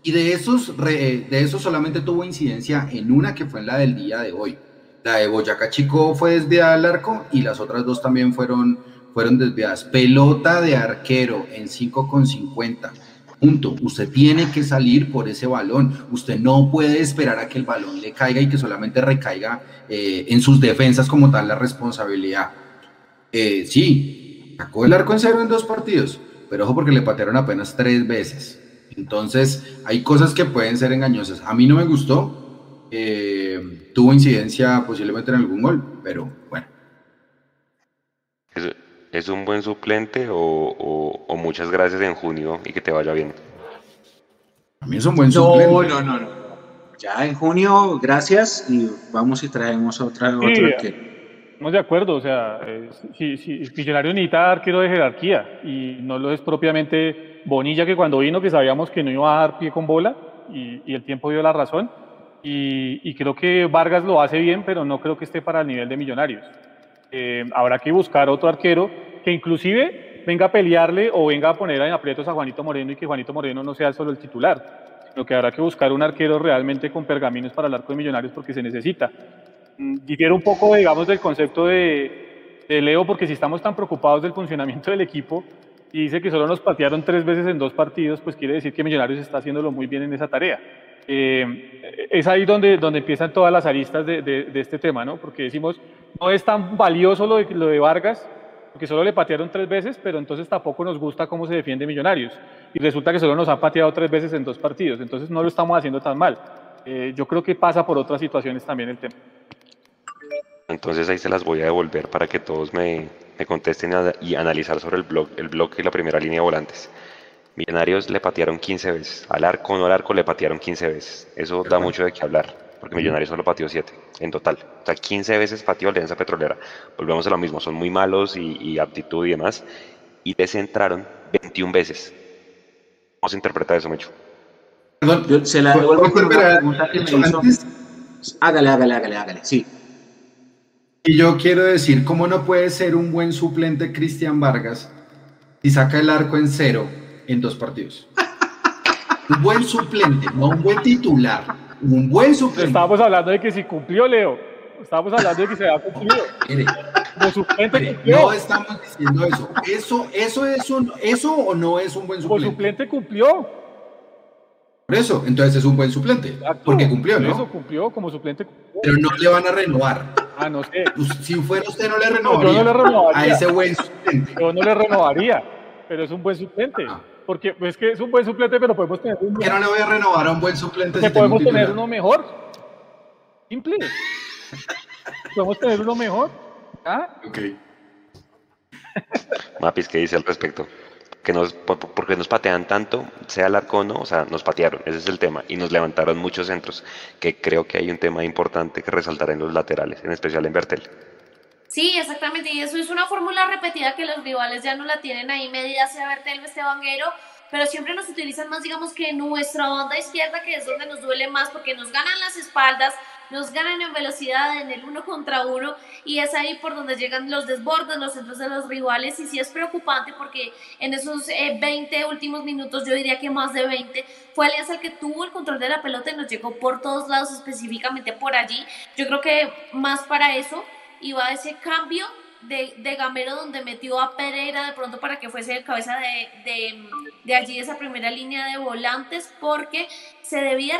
[SPEAKER 4] Y de esos, de esos solamente tuvo incidencia en una que fue en la del día de hoy. La de Boyacá Chico fue desviada al arco y las otras dos también fueron, fueron desviadas. Pelota de arquero en 5,50. Punto. Usted tiene que salir por ese balón. Usted no puede esperar a que el balón le caiga y que solamente recaiga eh, en sus defensas como tal la responsabilidad. Eh, sí, sacó el arco en cero en dos partidos, pero ojo porque le patearon apenas tres veces. Entonces, hay cosas que pueden ser engañosas. A mí no me gustó. Eh, tuvo incidencia posiblemente en algún gol, pero bueno.
[SPEAKER 1] ¿Es, un buen suplente o, o, o, muchas gracias en junio y que te vaya bien?
[SPEAKER 4] A mí es un buen suplente.
[SPEAKER 3] No, no, no, no. Ya en junio, gracias y vamos y traemos otra.
[SPEAKER 5] Sí,
[SPEAKER 3] otra que...
[SPEAKER 5] Estamos de acuerdo, o sea, eh, si, si Millonario necesita arquero de jerarquía y no lo es propiamente Bonilla que cuando vino que sabíamos que no iba a dar pie con bola y, y el tiempo dio la razón y, y, creo que Vargas lo hace bien pero no creo que esté para el nivel de Millonarios. Eh, habrá que buscar otro arquero que inclusive venga a pelearle o venga a poner en aprietos a Juanito Moreno y que Juanito Moreno no sea solo el titular, sino que habrá que buscar un arquero realmente con pergaminos para el arco de Millonarios porque se necesita. Difiere un poco, digamos, del concepto de, de Leo porque si estamos tan preocupados del funcionamiento del equipo, y dice que solo nos patearon tres veces en dos partidos, pues quiere decir que Millonarios está haciéndolo muy bien en esa tarea. Eh, es ahí donde, donde empiezan todas las aristas de, este tema, ¿no? Porque decimos, no es tan valioso lo de, lo de Vargas, porque solo le patearon tres veces, pero entonces tampoco nos gusta cómo se defiende Millonarios. Y resulta que solo nos han pateado tres veces en dos partidos, entonces no lo estamos haciendo tan mal. Eh, yo creo que pasa por otras situaciones también el tema.
[SPEAKER 1] Entonces ahí se las voy a devolver para que todos me, me contesten y analizar sobre el blog, el bloque y la primera línea de volantes. Millonarios le patearon 15 veces. Al arco, no al arco, le patearon 15 veces. Eso da mucho de qué hablar, porque Millonarios solo pateó 7 en total. O sea, 15 veces pateó Alianza Petrolera. Volvemos a lo mismo, son muy malos y, y aptitud y demás. Y descentraron 21 veces. ¿Cómo se interpreta eso, Mecho?
[SPEAKER 3] Perdón, yo se la devuelvo con una pregunta que me hizo. Hágale, hágale, hágale, hágale, sí.
[SPEAKER 4] Y yo quiero decir, ¿cómo no puede ser un buen suplente Cristian Vargas si saca el arco en cero en dos partidos? un buen suplente, no un buen titular. Un buen suplente.
[SPEAKER 5] Estábamos hablando de que si cumplió, Leo. Estábamos hablando de que se había cumplido.
[SPEAKER 4] Mire,
[SPEAKER 5] Como suplente
[SPEAKER 4] mire,
[SPEAKER 5] cumplió.
[SPEAKER 4] no estamos diciendo eso. Eso, eso es un, eso o no es un buen
[SPEAKER 5] Como
[SPEAKER 4] suplente.
[SPEAKER 5] suplente cumplió.
[SPEAKER 4] Por eso, entonces es un buen suplente.
[SPEAKER 5] Exacto.
[SPEAKER 4] Porque cumplió,
[SPEAKER 5] Por
[SPEAKER 4] ¿no?
[SPEAKER 5] Eso cumplió, como suplente cumplió.
[SPEAKER 4] Pero no le van a renovar.
[SPEAKER 5] Ah, no sé.
[SPEAKER 4] Us- Si fuera usted, no le
[SPEAKER 5] No,
[SPEAKER 4] renovaría,
[SPEAKER 5] yo no le renovaría.
[SPEAKER 4] a ese buen suplente.
[SPEAKER 5] Yo no le renovaría, pero es un buen suplente.
[SPEAKER 4] Ah.
[SPEAKER 5] Porque pues, es que es un buen suplente, pero podemos tener un
[SPEAKER 4] ¿Por qué no le voy a renovar a un buen suplente
[SPEAKER 5] que
[SPEAKER 4] si un
[SPEAKER 5] podemos tener uno mejor. Simple. podemos tener uno mejor. ¿Ah?
[SPEAKER 4] Ok.
[SPEAKER 1] Mapis, ¿qué dice al respecto? Que nos, por- por- porque nos patean tanto, sea el arco o no, o sea, nos patearon, ese es el tema, y nos levantaron muchos centros, que creo que hay un tema importante que resaltar en los laterales, en especial en Bertel.
[SPEAKER 2] Sí, exactamente, y eso es una fórmula repetida que los rivales ya no la tienen ahí medida, sea Bertel o Esteban Guerrero, pero siempre nos utilizan más, digamos, que nuestra banda izquierda, que es donde nos duele más, porque nos ganan las espaldas, nos ganan en velocidad en el uno contra uno y es ahí por donde llegan los desbordes, los centros de los rivales y sí es preocupante porque en esos 20 eh, últimos minutos, yo diría que más de 20, fue Alianza el que tuvo el control de la pelota y nos llegó por todos lados, específicamente por allí. Yo creo que más para eso iba ese cambio de, de, Gamero donde metió a Pereira de pronto para que fuese el cabeza de, de, de allí esa primera línea de volantes porque se debía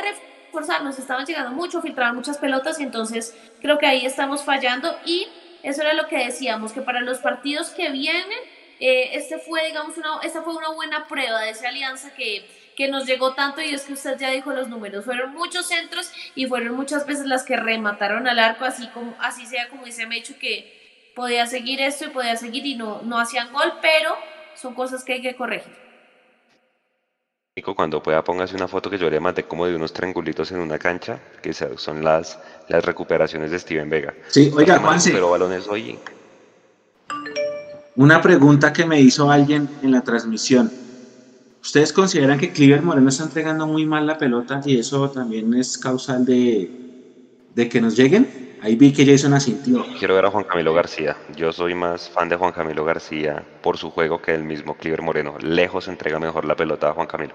[SPEAKER 2] nos estaban llegando mucho, filtraban muchas pelotas y entonces creo que ahí estamos fallando y eso era lo que decíamos, que para los partidos que vienen, eh, este fue, digamos, una, esta fue una buena prueba de esa alianza que, que nos llegó tanto y es que usted ya dijo los números, fueron muchos centros y fueron muchas veces las que remataron al arco, así como así sea como dice Mecho que podía seguir esto y podía seguir y no, no hacían gol, pero son cosas que hay que corregir
[SPEAKER 1] cuando pueda póngase una foto que yo le mandé como de unos triangulitos en una cancha, que son las, las recuperaciones de Steven Vega.
[SPEAKER 3] Sí, oiga, Juanse.
[SPEAKER 1] Pero balones hoy.
[SPEAKER 3] Una pregunta que me hizo alguien en la transmisión. ¿Ustedes consideran que Cliver Moreno está entregando muy mal la pelota y eso también es causal de, de que nos lleguen? Ahí vi que Jason asintió.
[SPEAKER 1] Quiero ver a Juan Camilo García. Yo soy más fan de Juan Camilo García por su juego que el mismo Cliver Moreno. Lejos entrega mejor la pelota a Juan Camilo.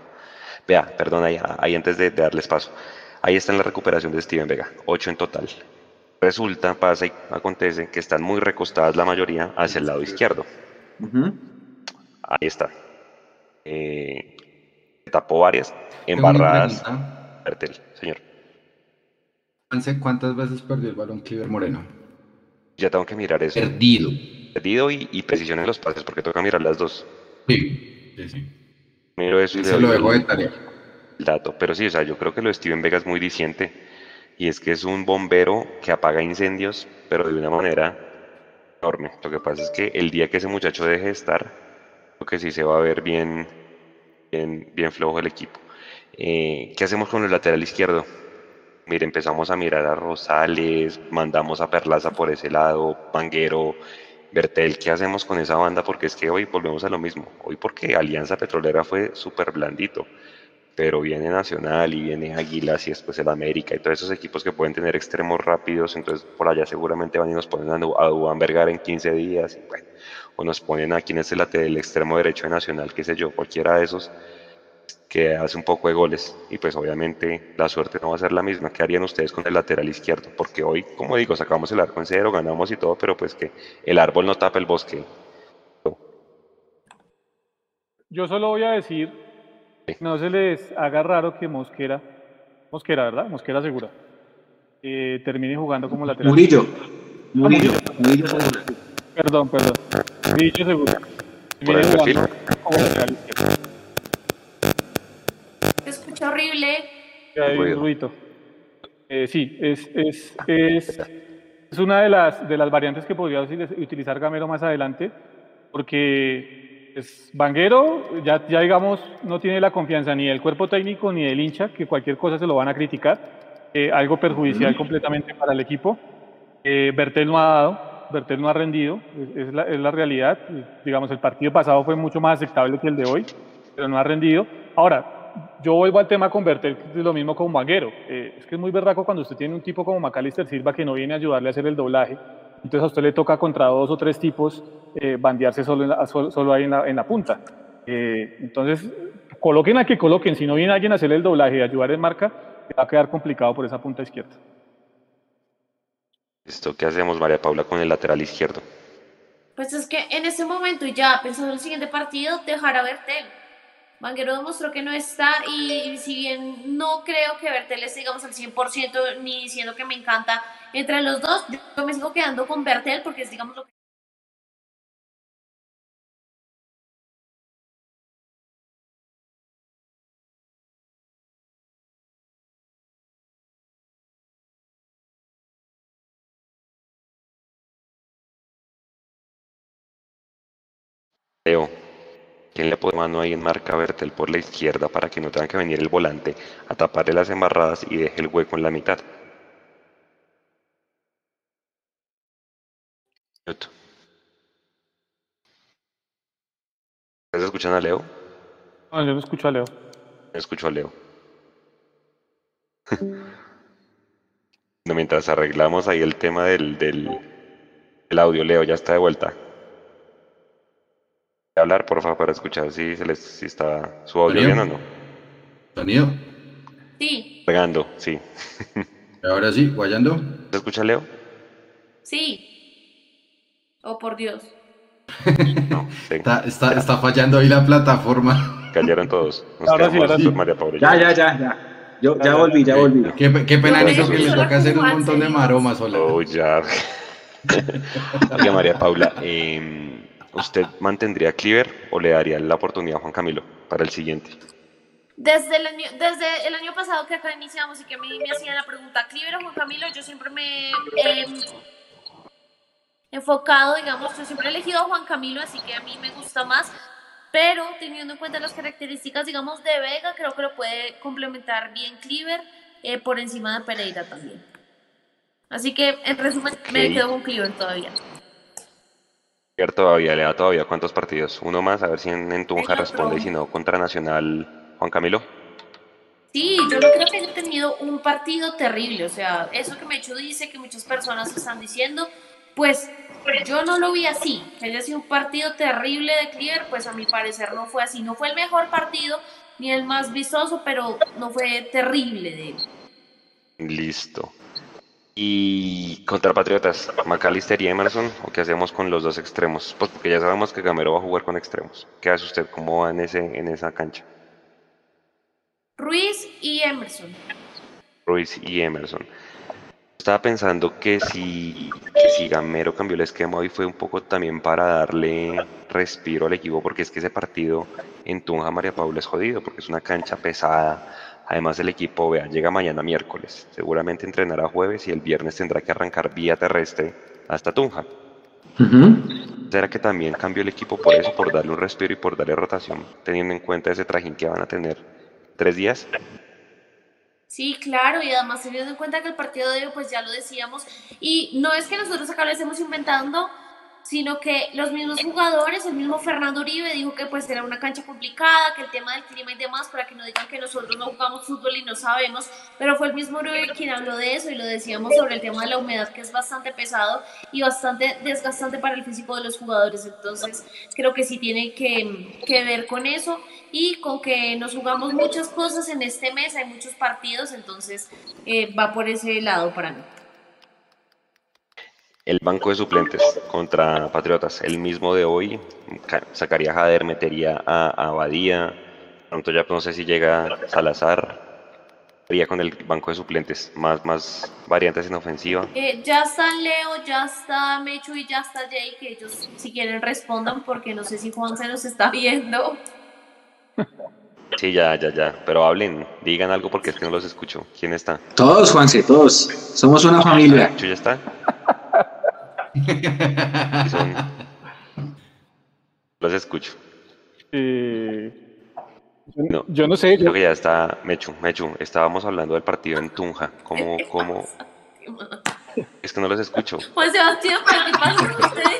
[SPEAKER 1] Vea, perdón, ahí, ahí antes de, darles paso. Ahí está en la recuperación de Steven Vega, ocho en total. Resulta, pasa y acontece que están muy recostadas la mayoría hacia el lado izquierdo. Ahí está. Eh, tapó varias, embarradas. señor.
[SPEAKER 4] ¿Cuántas veces perdió el balón Cliver Moreno?
[SPEAKER 1] Ya tengo que mirar eso.
[SPEAKER 4] Perdido.
[SPEAKER 1] Perdido y, precisión en los pases, porque toca mirar las dos.
[SPEAKER 4] Sí, sí, sí.
[SPEAKER 1] Miro eso
[SPEAKER 4] y, se lo dejo de tarea.
[SPEAKER 1] El dato, pero sí, o sea, yo creo que lo de Steven Vega es muy diciente. Y es que es un bombero que apaga incendios, pero de una manera enorme. Lo que pasa es que el día que ese muchacho deje de estar, que sí se va a ver bien, bien, bien flojo el equipo. Eh, ¿Qué hacemos con el lateral izquierdo? Mire, empezamos a mirar a Rosales, mandamos a Perlaza por ese lado, Panguero, Bertel, ¿qué hacemos con esa banda? Porque es que hoy volvemos a lo mismo. Hoy porque Alianza Petrolera fue súper blandito, pero viene Nacional y viene Águilas y después el América y todos esos equipos que pueden tener extremos rápidos, entonces por allá seguramente van y nos ponen a Dubán Vergara en 15 días, o nos ponen a quien es el, el extremo derecho de Nacional, qué sé yo, cualquiera de esos que hace un poco de goles y pues obviamente la suerte no va a ser la misma. ¿Qué harían ustedes con el lateral izquierdo? Porque hoy, como digo, sacamos el arco en cero, ganamos y todo, pero pues que el árbol no tapa el bosque.
[SPEAKER 5] Yo solo voy a decir, no se les haga raro que Mosquera, Mosquera, ¿verdad? Mosquera segura, eh, termine jugando como lateral.
[SPEAKER 3] Murillo. Murillo. Murillo,
[SPEAKER 5] Perdón, perdón. Murillo seguro.
[SPEAKER 1] Por el perfil. Lateral
[SPEAKER 2] izquierdo horrible.
[SPEAKER 5] Eh, sí, es, es, es, es, una de las, de las variantes que podría utilizar Gamero más adelante, porque es Vanguero, ya, ya digamos, no tiene la confianza ni del cuerpo técnico ni del hincha, que cualquier cosa se lo van a criticar, eh, algo perjudicial completamente para el equipo. Eh, Bertel no ha dado, Bertel no ha rendido, es, la, realidad. Digamos, el partido pasado fue mucho más aceptable que el de hoy, pero no ha rendido. Ahora, yo vuelvo al tema con Bertel, es lo mismo con Vanguero. Eh, es que es muy berraco cuando usted tiene un tipo como Macalister Silva que no viene a ayudarle a hacer el doblaje. Entonces a usted le toca contra dos o tres tipos eh, bandearse solo, solo, ahí en la, en la punta. Eh, entonces, coloquen a que coloquen. Si no viene alguien a hacer el doblaje y ayudar en marca, va a quedar complicado por esa punta izquierda.
[SPEAKER 1] ¿Esto qué hacemos, María Paula, con el lateral izquierdo?
[SPEAKER 2] Pues es que en ese momento, ya pensando en el siguiente partido, dejar a Bertel Vanguero demostró que no está y, si bien no creo que Bertel esté digamos al 100% ni diciendo que me encanta entre los dos, yo me sigo quedando con Bertel porque es digamos lo que
[SPEAKER 1] ¿Quién le pone mano ahí en marca Bertel por la izquierda para que no tenga que venir el volante a taparle las embarradas y deje el hueco en la mitad? ¿Estás escuchando a Leo?
[SPEAKER 5] No, yo no escucho a Leo.
[SPEAKER 1] Escucho a Leo. No, mientras arreglamos ahí el tema del, del, del audio, Leo ya está de vuelta. Hablar, por favor, para escuchar si, se les, si está su audio
[SPEAKER 4] Sonido.
[SPEAKER 1] bien o no.
[SPEAKER 4] Sonido.
[SPEAKER 2] Sí,
[SPEAKER 1] Regando, sí.
[SPEAKER 4] Ahora sí, guayando.
[SPEAKER 1] ¿Se escucha Leo?
[SPEAKER 2] sí. Oh, por Dios.
[SPEAKER 1] No, sí.
[SPEAKER 4] Está, está, está fallando ahí la plataforma.
[SPEAKER 1] Cayeron todos. Nos
[SPEAKER 5] Ahora sí,
[SPEAKER 1] quedamos
[SPEAKER 5] ahora sí.
[SPEAKER 1] María Paula
[SPEAKER 3] Ya, ya, ya, ya. Yo ya volví, ya volví.
[SPEAKER 4] Qué, qué pena eso
[SPEAKER 2] me-
[SPEAKER 4] que le
[SPEAKER 2] yo la
[SPEAKER 4] toca hacer un montón de maromas sola.
[SPEAKER 1] Oh, ya. Oiga, María Paula, em, ¿usted mantendría a Cleaver o le daría la oportunidad a Juan Camilo para el siguiente?
[SPEAKER 2] Desde el, año, desde el año pasado que acá iniciamos y que mí me hacían la pregunta, Cliver o Juan Camilo, yo siempre me he em, enfocado, digamos, yo siempre he elegido a Juan Camilo, así que a mí me gusta más, pero teniendo en cuenta las características, digamos, de Vega, creo que lo puede complementar bien Cliver eh, por encima de Pereira también. Así que, en resumen, me quedo con Cliver todavía.
[SPEAKER 1] Cleaver todavía, le da todavía cuántos partidos? Uno más, a ver si en, en Tunja responde y si no, contra Nacional Juan Camilo.
[SPEAKER 2] Sí, yo no creo que haya tenido un partido terrible, o sea, eso que Mechu dice, que muchas personas están diciendo, pues yo no lo vi así, que haya sido un partido terrible de Cleaver, pues a mi parecer no fue así, no fue el mejor partido ni el más vistoso, pero no fue terrible de él.
[SPEAKER 1] Listo. Y contra Patriotas, McAllister y Emerson, ¿o qué hacemos con los dos extremos? Pues porque ya sabemos que Gamero va a jugar con extremos. ¿Qué hace usted? ¿Cómo va en, ese, en esa cancha?
[SPEAKER 2] Ruiz y Emerson.
[SPEAKER 1] Ruiz y Emerson. Estaba pensando que si, que si Gamero cambió el esquema hoy fue un poco también para darle respiro al equipo, porque es que ese partido en Tunja María Paula es jodido, porque es una cancha pesada. Además el equipo, vea, llega mañana miércoles, seguramente entrenará jueves y el viernes tendrá que arrancar vía terrestre hasta Tunja. ¿Será que también cambió el equipo por eso, por darle un respiro y por darle rotación, teniendo en cuenta ese trajín que van a tener tres días?
[SPEAKER 2] Sí, claro, y además teniendo en cuenta que el partido de hoy, pues ya lo decíamos, y no es que nosotros acá lo estemos inventando, sino que los mismos jugadores, el mismo Fernando Uribe dijo que pues era una cancha complicada, que el tema del clima y demás, para que no digan que nosotros no jugamos fútbol y no sabemos, pero fue el mismo Uribe quien habló de eso y lo decíamos sobre el tema de la humedad que es bastante pesado y bastante desgastante para el físico de los jugadores, entonces creo que sí tiene que, que ver con eso y con que nos jugamos muchas cosas en este mes, hay muchos partidos, entonces eh, va por ese lado para mí.
[SPEAKER 1] El banco de suplentes contra Patriotas, el mismo de hoy, ca- sacaría a Jader, metería a, Abadía, pronto ya no sé si llega Salazar, haría con el banco de suplentes, más, más variantes en ofensiva.
[SPEAKER 2] Eh, ya está Leo, ya está Mechu y ya está Jay, que ellos si quieren respondan porque no sé si Juan se nos está viendo.
[SPEAKER 1] Sí, ya, ya, ya, pero hablen, digan algo porque es que no los escucho. ¿Quién está?
[SPEAKER 3] Todos, Juanse, todos. Somos una familia.
[SPEAKER 1] ¿Chu ya está? Son- Los escucho.
[SPEAKER 5] Eh, yo,
[SPEAKER 1] No.
[SPEAKER 5] yo no sé, yo-
[SPEAKER 1] Creo que ya está Mechu, Mechu, estábamos hablando del partido en Tunja, ¿cómo, cómo? Es que no los escucho,
[SPEAKER 2] Juan Sebastián, ¿pero qué pasa con ustedes?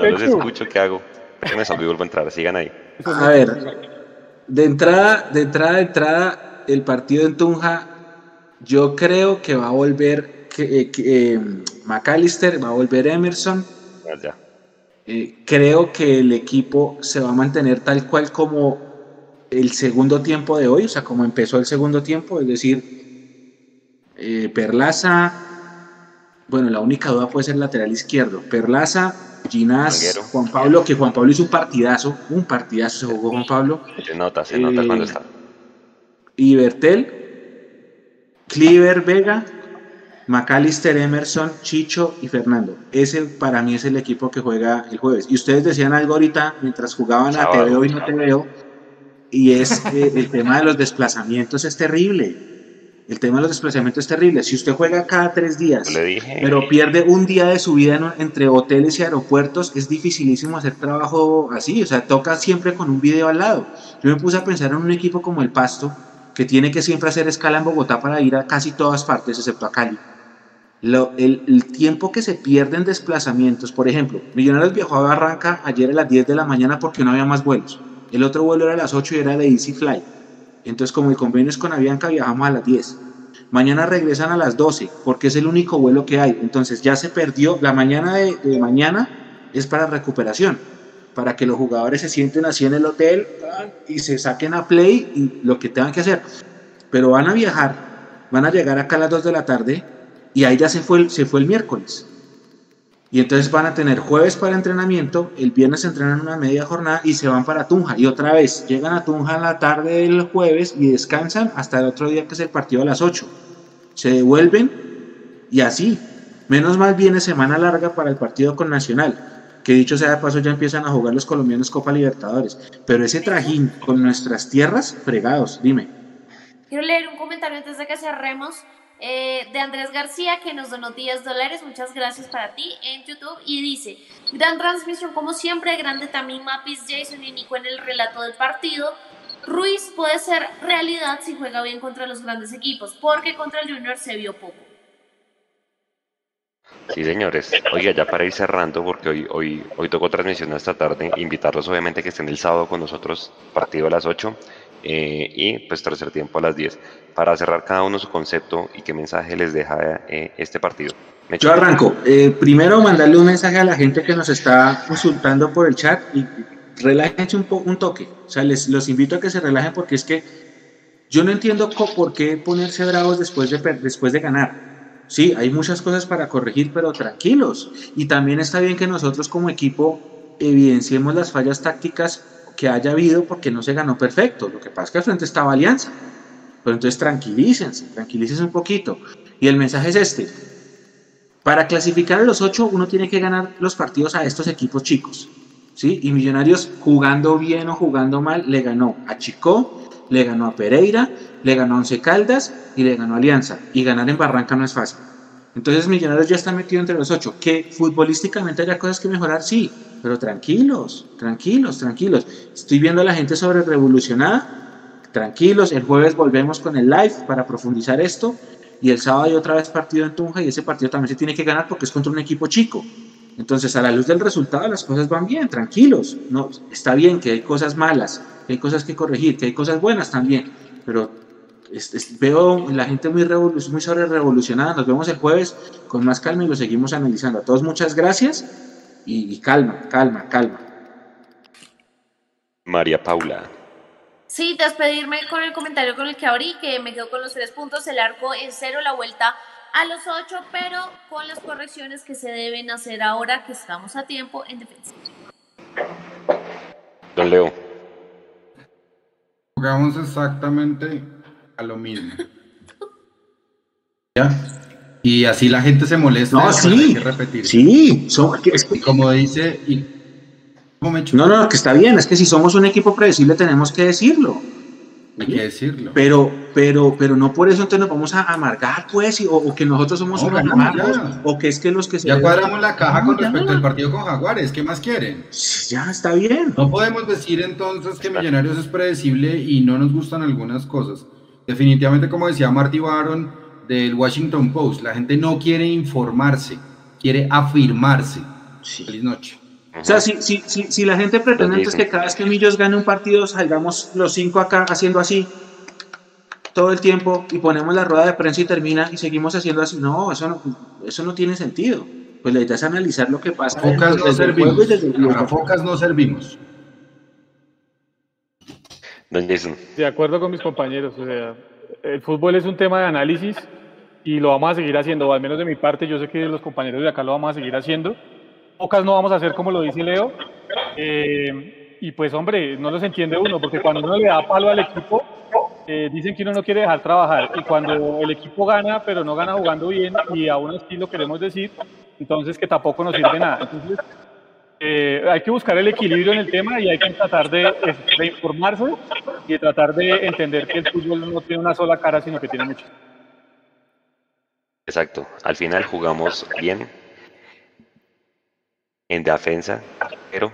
[SPEAKER 1] No los escucho, ¿qué hago? Que me salgo y vuelvo a entrar, sigan ahí.
[SPEAKER 3] A ver, de entrada, de entrada, de entrada, el partido en Tunja, yo creo que va a volver eh, eh, McAllister, va a volver Emerson. Eh, creo que el equipo se va a mantener tal cual como el segundo tiempo de hoy, o sea, como empezó el segundo tiempo, es decir, eh, Perlaza, bueno, la única duda puede ser lateral izquierdo, Perlaza, Ginás. Juan Pablo, que Juan Pablo hizo un partidazo, un partidazo se jugó Juan Pablo,
[SPEAKER 1] Se nota, se nota cuando está.
[SPEAKER 3] y Bertel, Cleaver Vega, McAllister, Emerson, Chicho y Fernando. Ese para mí es el equipo que juega el jueves. Y ustedes decían algo ahorita mientras jugaban a. Te veo y no te veo. Y es eh, el tema de los desplazamientos es terrible. El tema de los desplazamientos es terrible. Si usted juega cada tres días,
[SPEAKER 1] le dije,
[SPEAKER 3] pero pierde un día de su vida en- entre hoteles y aeropuertos, es dificilísimo hacer trabajo así, o sea, toca siempre con un video al lado. Yo me puse a pensar en un equipo como el Pasto, que tiene que siempre hacer escala en Bogotá para ir a casi todas partes, excepto a Cali. Lo- el, el tiempo que se pierde en desplazamientos, por ejemplo, Millonarios viajó a Barranca ayer a las 10 de la mañana porque no había más vuelos. El otro vuelo era a las 8 y era de Easy Fly. Entonces, como el convenio es con Avianca, viajamos a las 10. Mañana regresan a las 12, porque es el único vuelo que hay. Entonces, ya se perdió. La mañana de, de mañana es para recuperación, para que los jugadores se sienten así en el hotel y se saquen a play y lo que tengan que hacer. Pero van a viajar, van a llegar acá a las 2 de la tarde y ahí ya se fue se fue el miércoles. Y entonces van a tener jueves para entrenamiento, el viernes entrenan una media jornada y se van para Tunja. Y otra vez llegan a Tunja en la tarde del jueves y descansan hasta el otro día que es el partido a las 8. Se devuelven y así. Menos mal viene semana larga para el partido con Nacional. Que dicho sea de paso ya empiezan a jugar los colombianos Copa Libertadores. Pero ese trajín con nuestras tierras, fregados, dime.
[SPEAKER 2] Quiero leer un comentario antes de que cerremos. Eh, de Andrés García que nos donó 10 dólares, muchas gracias para ti en YouTube y dice, gran transmisión como siempre, grande también Mapis, Jason y Nico en el relato del partido. Ruiz puede ser realidad si juega bien contra los grandes equipos, porque contra el Junior se vio poco.
[SPEAKER 1] Sí, señores. Oiga, ya para ir cerrando, porque hoy, hoy, hoy tocó transmisión esta tarde, invitarlos obviamente que estén el sábado con nosotros, partido a las 8 eh, y pues tercer tiempo a las 10, para cerrar cada uno su concepto y qué mensaje les deja eh, este partido.
[SPEAKER 3] Yo arranco. Eh, primero mandarle un mensaje a la gente que nos está consultando por el chat y relájense un, un toque. O sea, les los invito a que se relajen porque es que yo no entiendo por qué ponerse bravos después de, después de ganar. Sí, hay muchas cosas para corregir, pero tranquilos. Y también está bien que nosotros como equipo evidenciemos las fallas tácticas que haya habido porque no se ganó perfecto. Lo que pasa es que al frente estaba Alianza. Pero entonces tranquilícense, tranquilícense un poquito. Y el mensaje es este. Para clasificar a los ocho, uno tiene que ganar los partidos a estos equipos chicos. ¿sí? Y Millonarios, jugando bien o jugando mal, le ganó a Chico, le ganó a Pereira, le ganó a Once Caldas y le ganó a Alianza. Y ganar en Barranca no es fácil. Entonces Millonarios ya está metido entre los ocho. Que futbolísticamente haya cosas que mejorar, sí. Pero tranquilos, tranquilos, tranquilos. Estoy viendo a la gente sobre revolucionada. Tranquilos, el jueves volvemos con el live para profundizar esto. Y el sábado hay otra vez partido en Tunja y ese partido también se tiene que ganar porque es contra un equipo chico. Entonces, a la luz del resultado, las cosas van bien, tranquilos. No, está bien que hay cosas malas, que hay cosas que corregir, que hay cosas buenas también. Pero es, es, veo la gente muy, muy sobre revolucionada. Nos vemos el jueves con más calma y lo seguimos analizando. A todos, muchas gracias y, y calma, calma, calma.
[SPEAKER 1] María Paula.
[SPEAKER 2] Sí, despedirme con el comentario con el que abrí, que me quedo con los tres puntos, el arco en cero, la vuelta a los ocho, pero con las correcciones que se deben hacer ahora que estamos a tiempo en defensa.
[SPEAKER 1] Don Leo.
[SPEAKER 4] Jugamos exactamente a lo mismo. ¿Ya? Y así la gente se molesta.
[SPEAKER 3] No, sí.
[SPEAKER 4] repetir.
[SPEAKER 3] Sí. Es que,
[SPEAKER 4] como dice. Y,
[SPEAKER 3] no, no, que está bien. Es que si somos un equipo predecible, tenemos que decirlo.
[SPEAKER 4] Hay que decirlo.
[SPEAKER 3] Pero, pero, pero no por eso entonces nos vamos a amargar, pues, y, o, o, que nosotros somos
[SPEAKER 4] No, ya.
[SPEAKER 3] o que es que los que se.
[SPEAKER 4] Ya cuadramos la caja con respecto al partido con Jaguares. ¿Qué más quieren?
[SPEAKER 3] Ya, está bien.
[SPEAKER 4] No podemos decir entonces que Millonarios es predecible y no nos gustan algunas cosas. Definitivamente, como decía Marty Baron del Washington Post, la gente no quiere informarse, quiere afirmarse. Feliz noche.
[SPEAKER 3] O sea, si, si, si, si la gente pretende entonces que cada vez que Millos gane un partido salgamos los cinco acá haciendo así todo el tiempo y ponemos la rueda de prensa y termina y seguimos haciendo así, no, eso no, eso no tiene sentido. Pues la idea es analizar lo que pasa
[SPEAKER 4] Focas no
[SPEAKER 3] desde el juego
[SPEAKER 4] servimos.
[SPEAKER 3] y desde el
[SPEAKER 4] Para focas no servimos.
[SPEAKER 1] Don Jason.
[SPEAKER 5] De acuerdo con mis compañeros, o sea, el fútbol es un tema de análisis y lo vamos a seguir haciendo, al menos de mi parte, yo sé que los compañeros de acá lo vamos a seguir haciendo. Pocas no vamos a hacer como lo dice Leo. eh, y pues, hombre, no los entiende uno, porque cuando uno le da palo al equipo, eh, dicen que uno no quiere dejar trabajar. Y cuando el equipo gana, pero no gana jugando bien, y aún así lo queremos decir, entonces que tampoco nos sirve nada. Entonces, eh, hay que buscar el equilibrio en el tema y hay que tratar de, de informarse y tratar de entender que el fútbol no tiene una sola cara, sino que tiene muchas.
[SPEAKER 1] Exacto. Al final jugamos bien en defensa, pero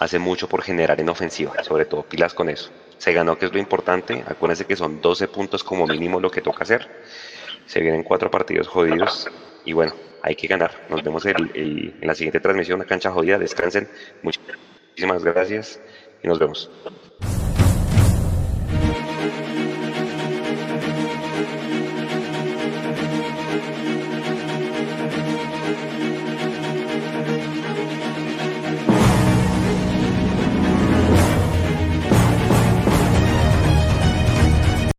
[SPEAKER 1] hace mucho por generar en ofensiva, sobre todo pilas con eso. Se ganó, que es lo importante. Acuérdense que son 12 puntos como mínimo lo que toca hacer. Se vienen cuatro partidos jodidos y bueno, hay que ganar. Nos vemos en la siguiente transmisión, una cancha jodida. Descansen. Muchísimas gracias y nos vemos.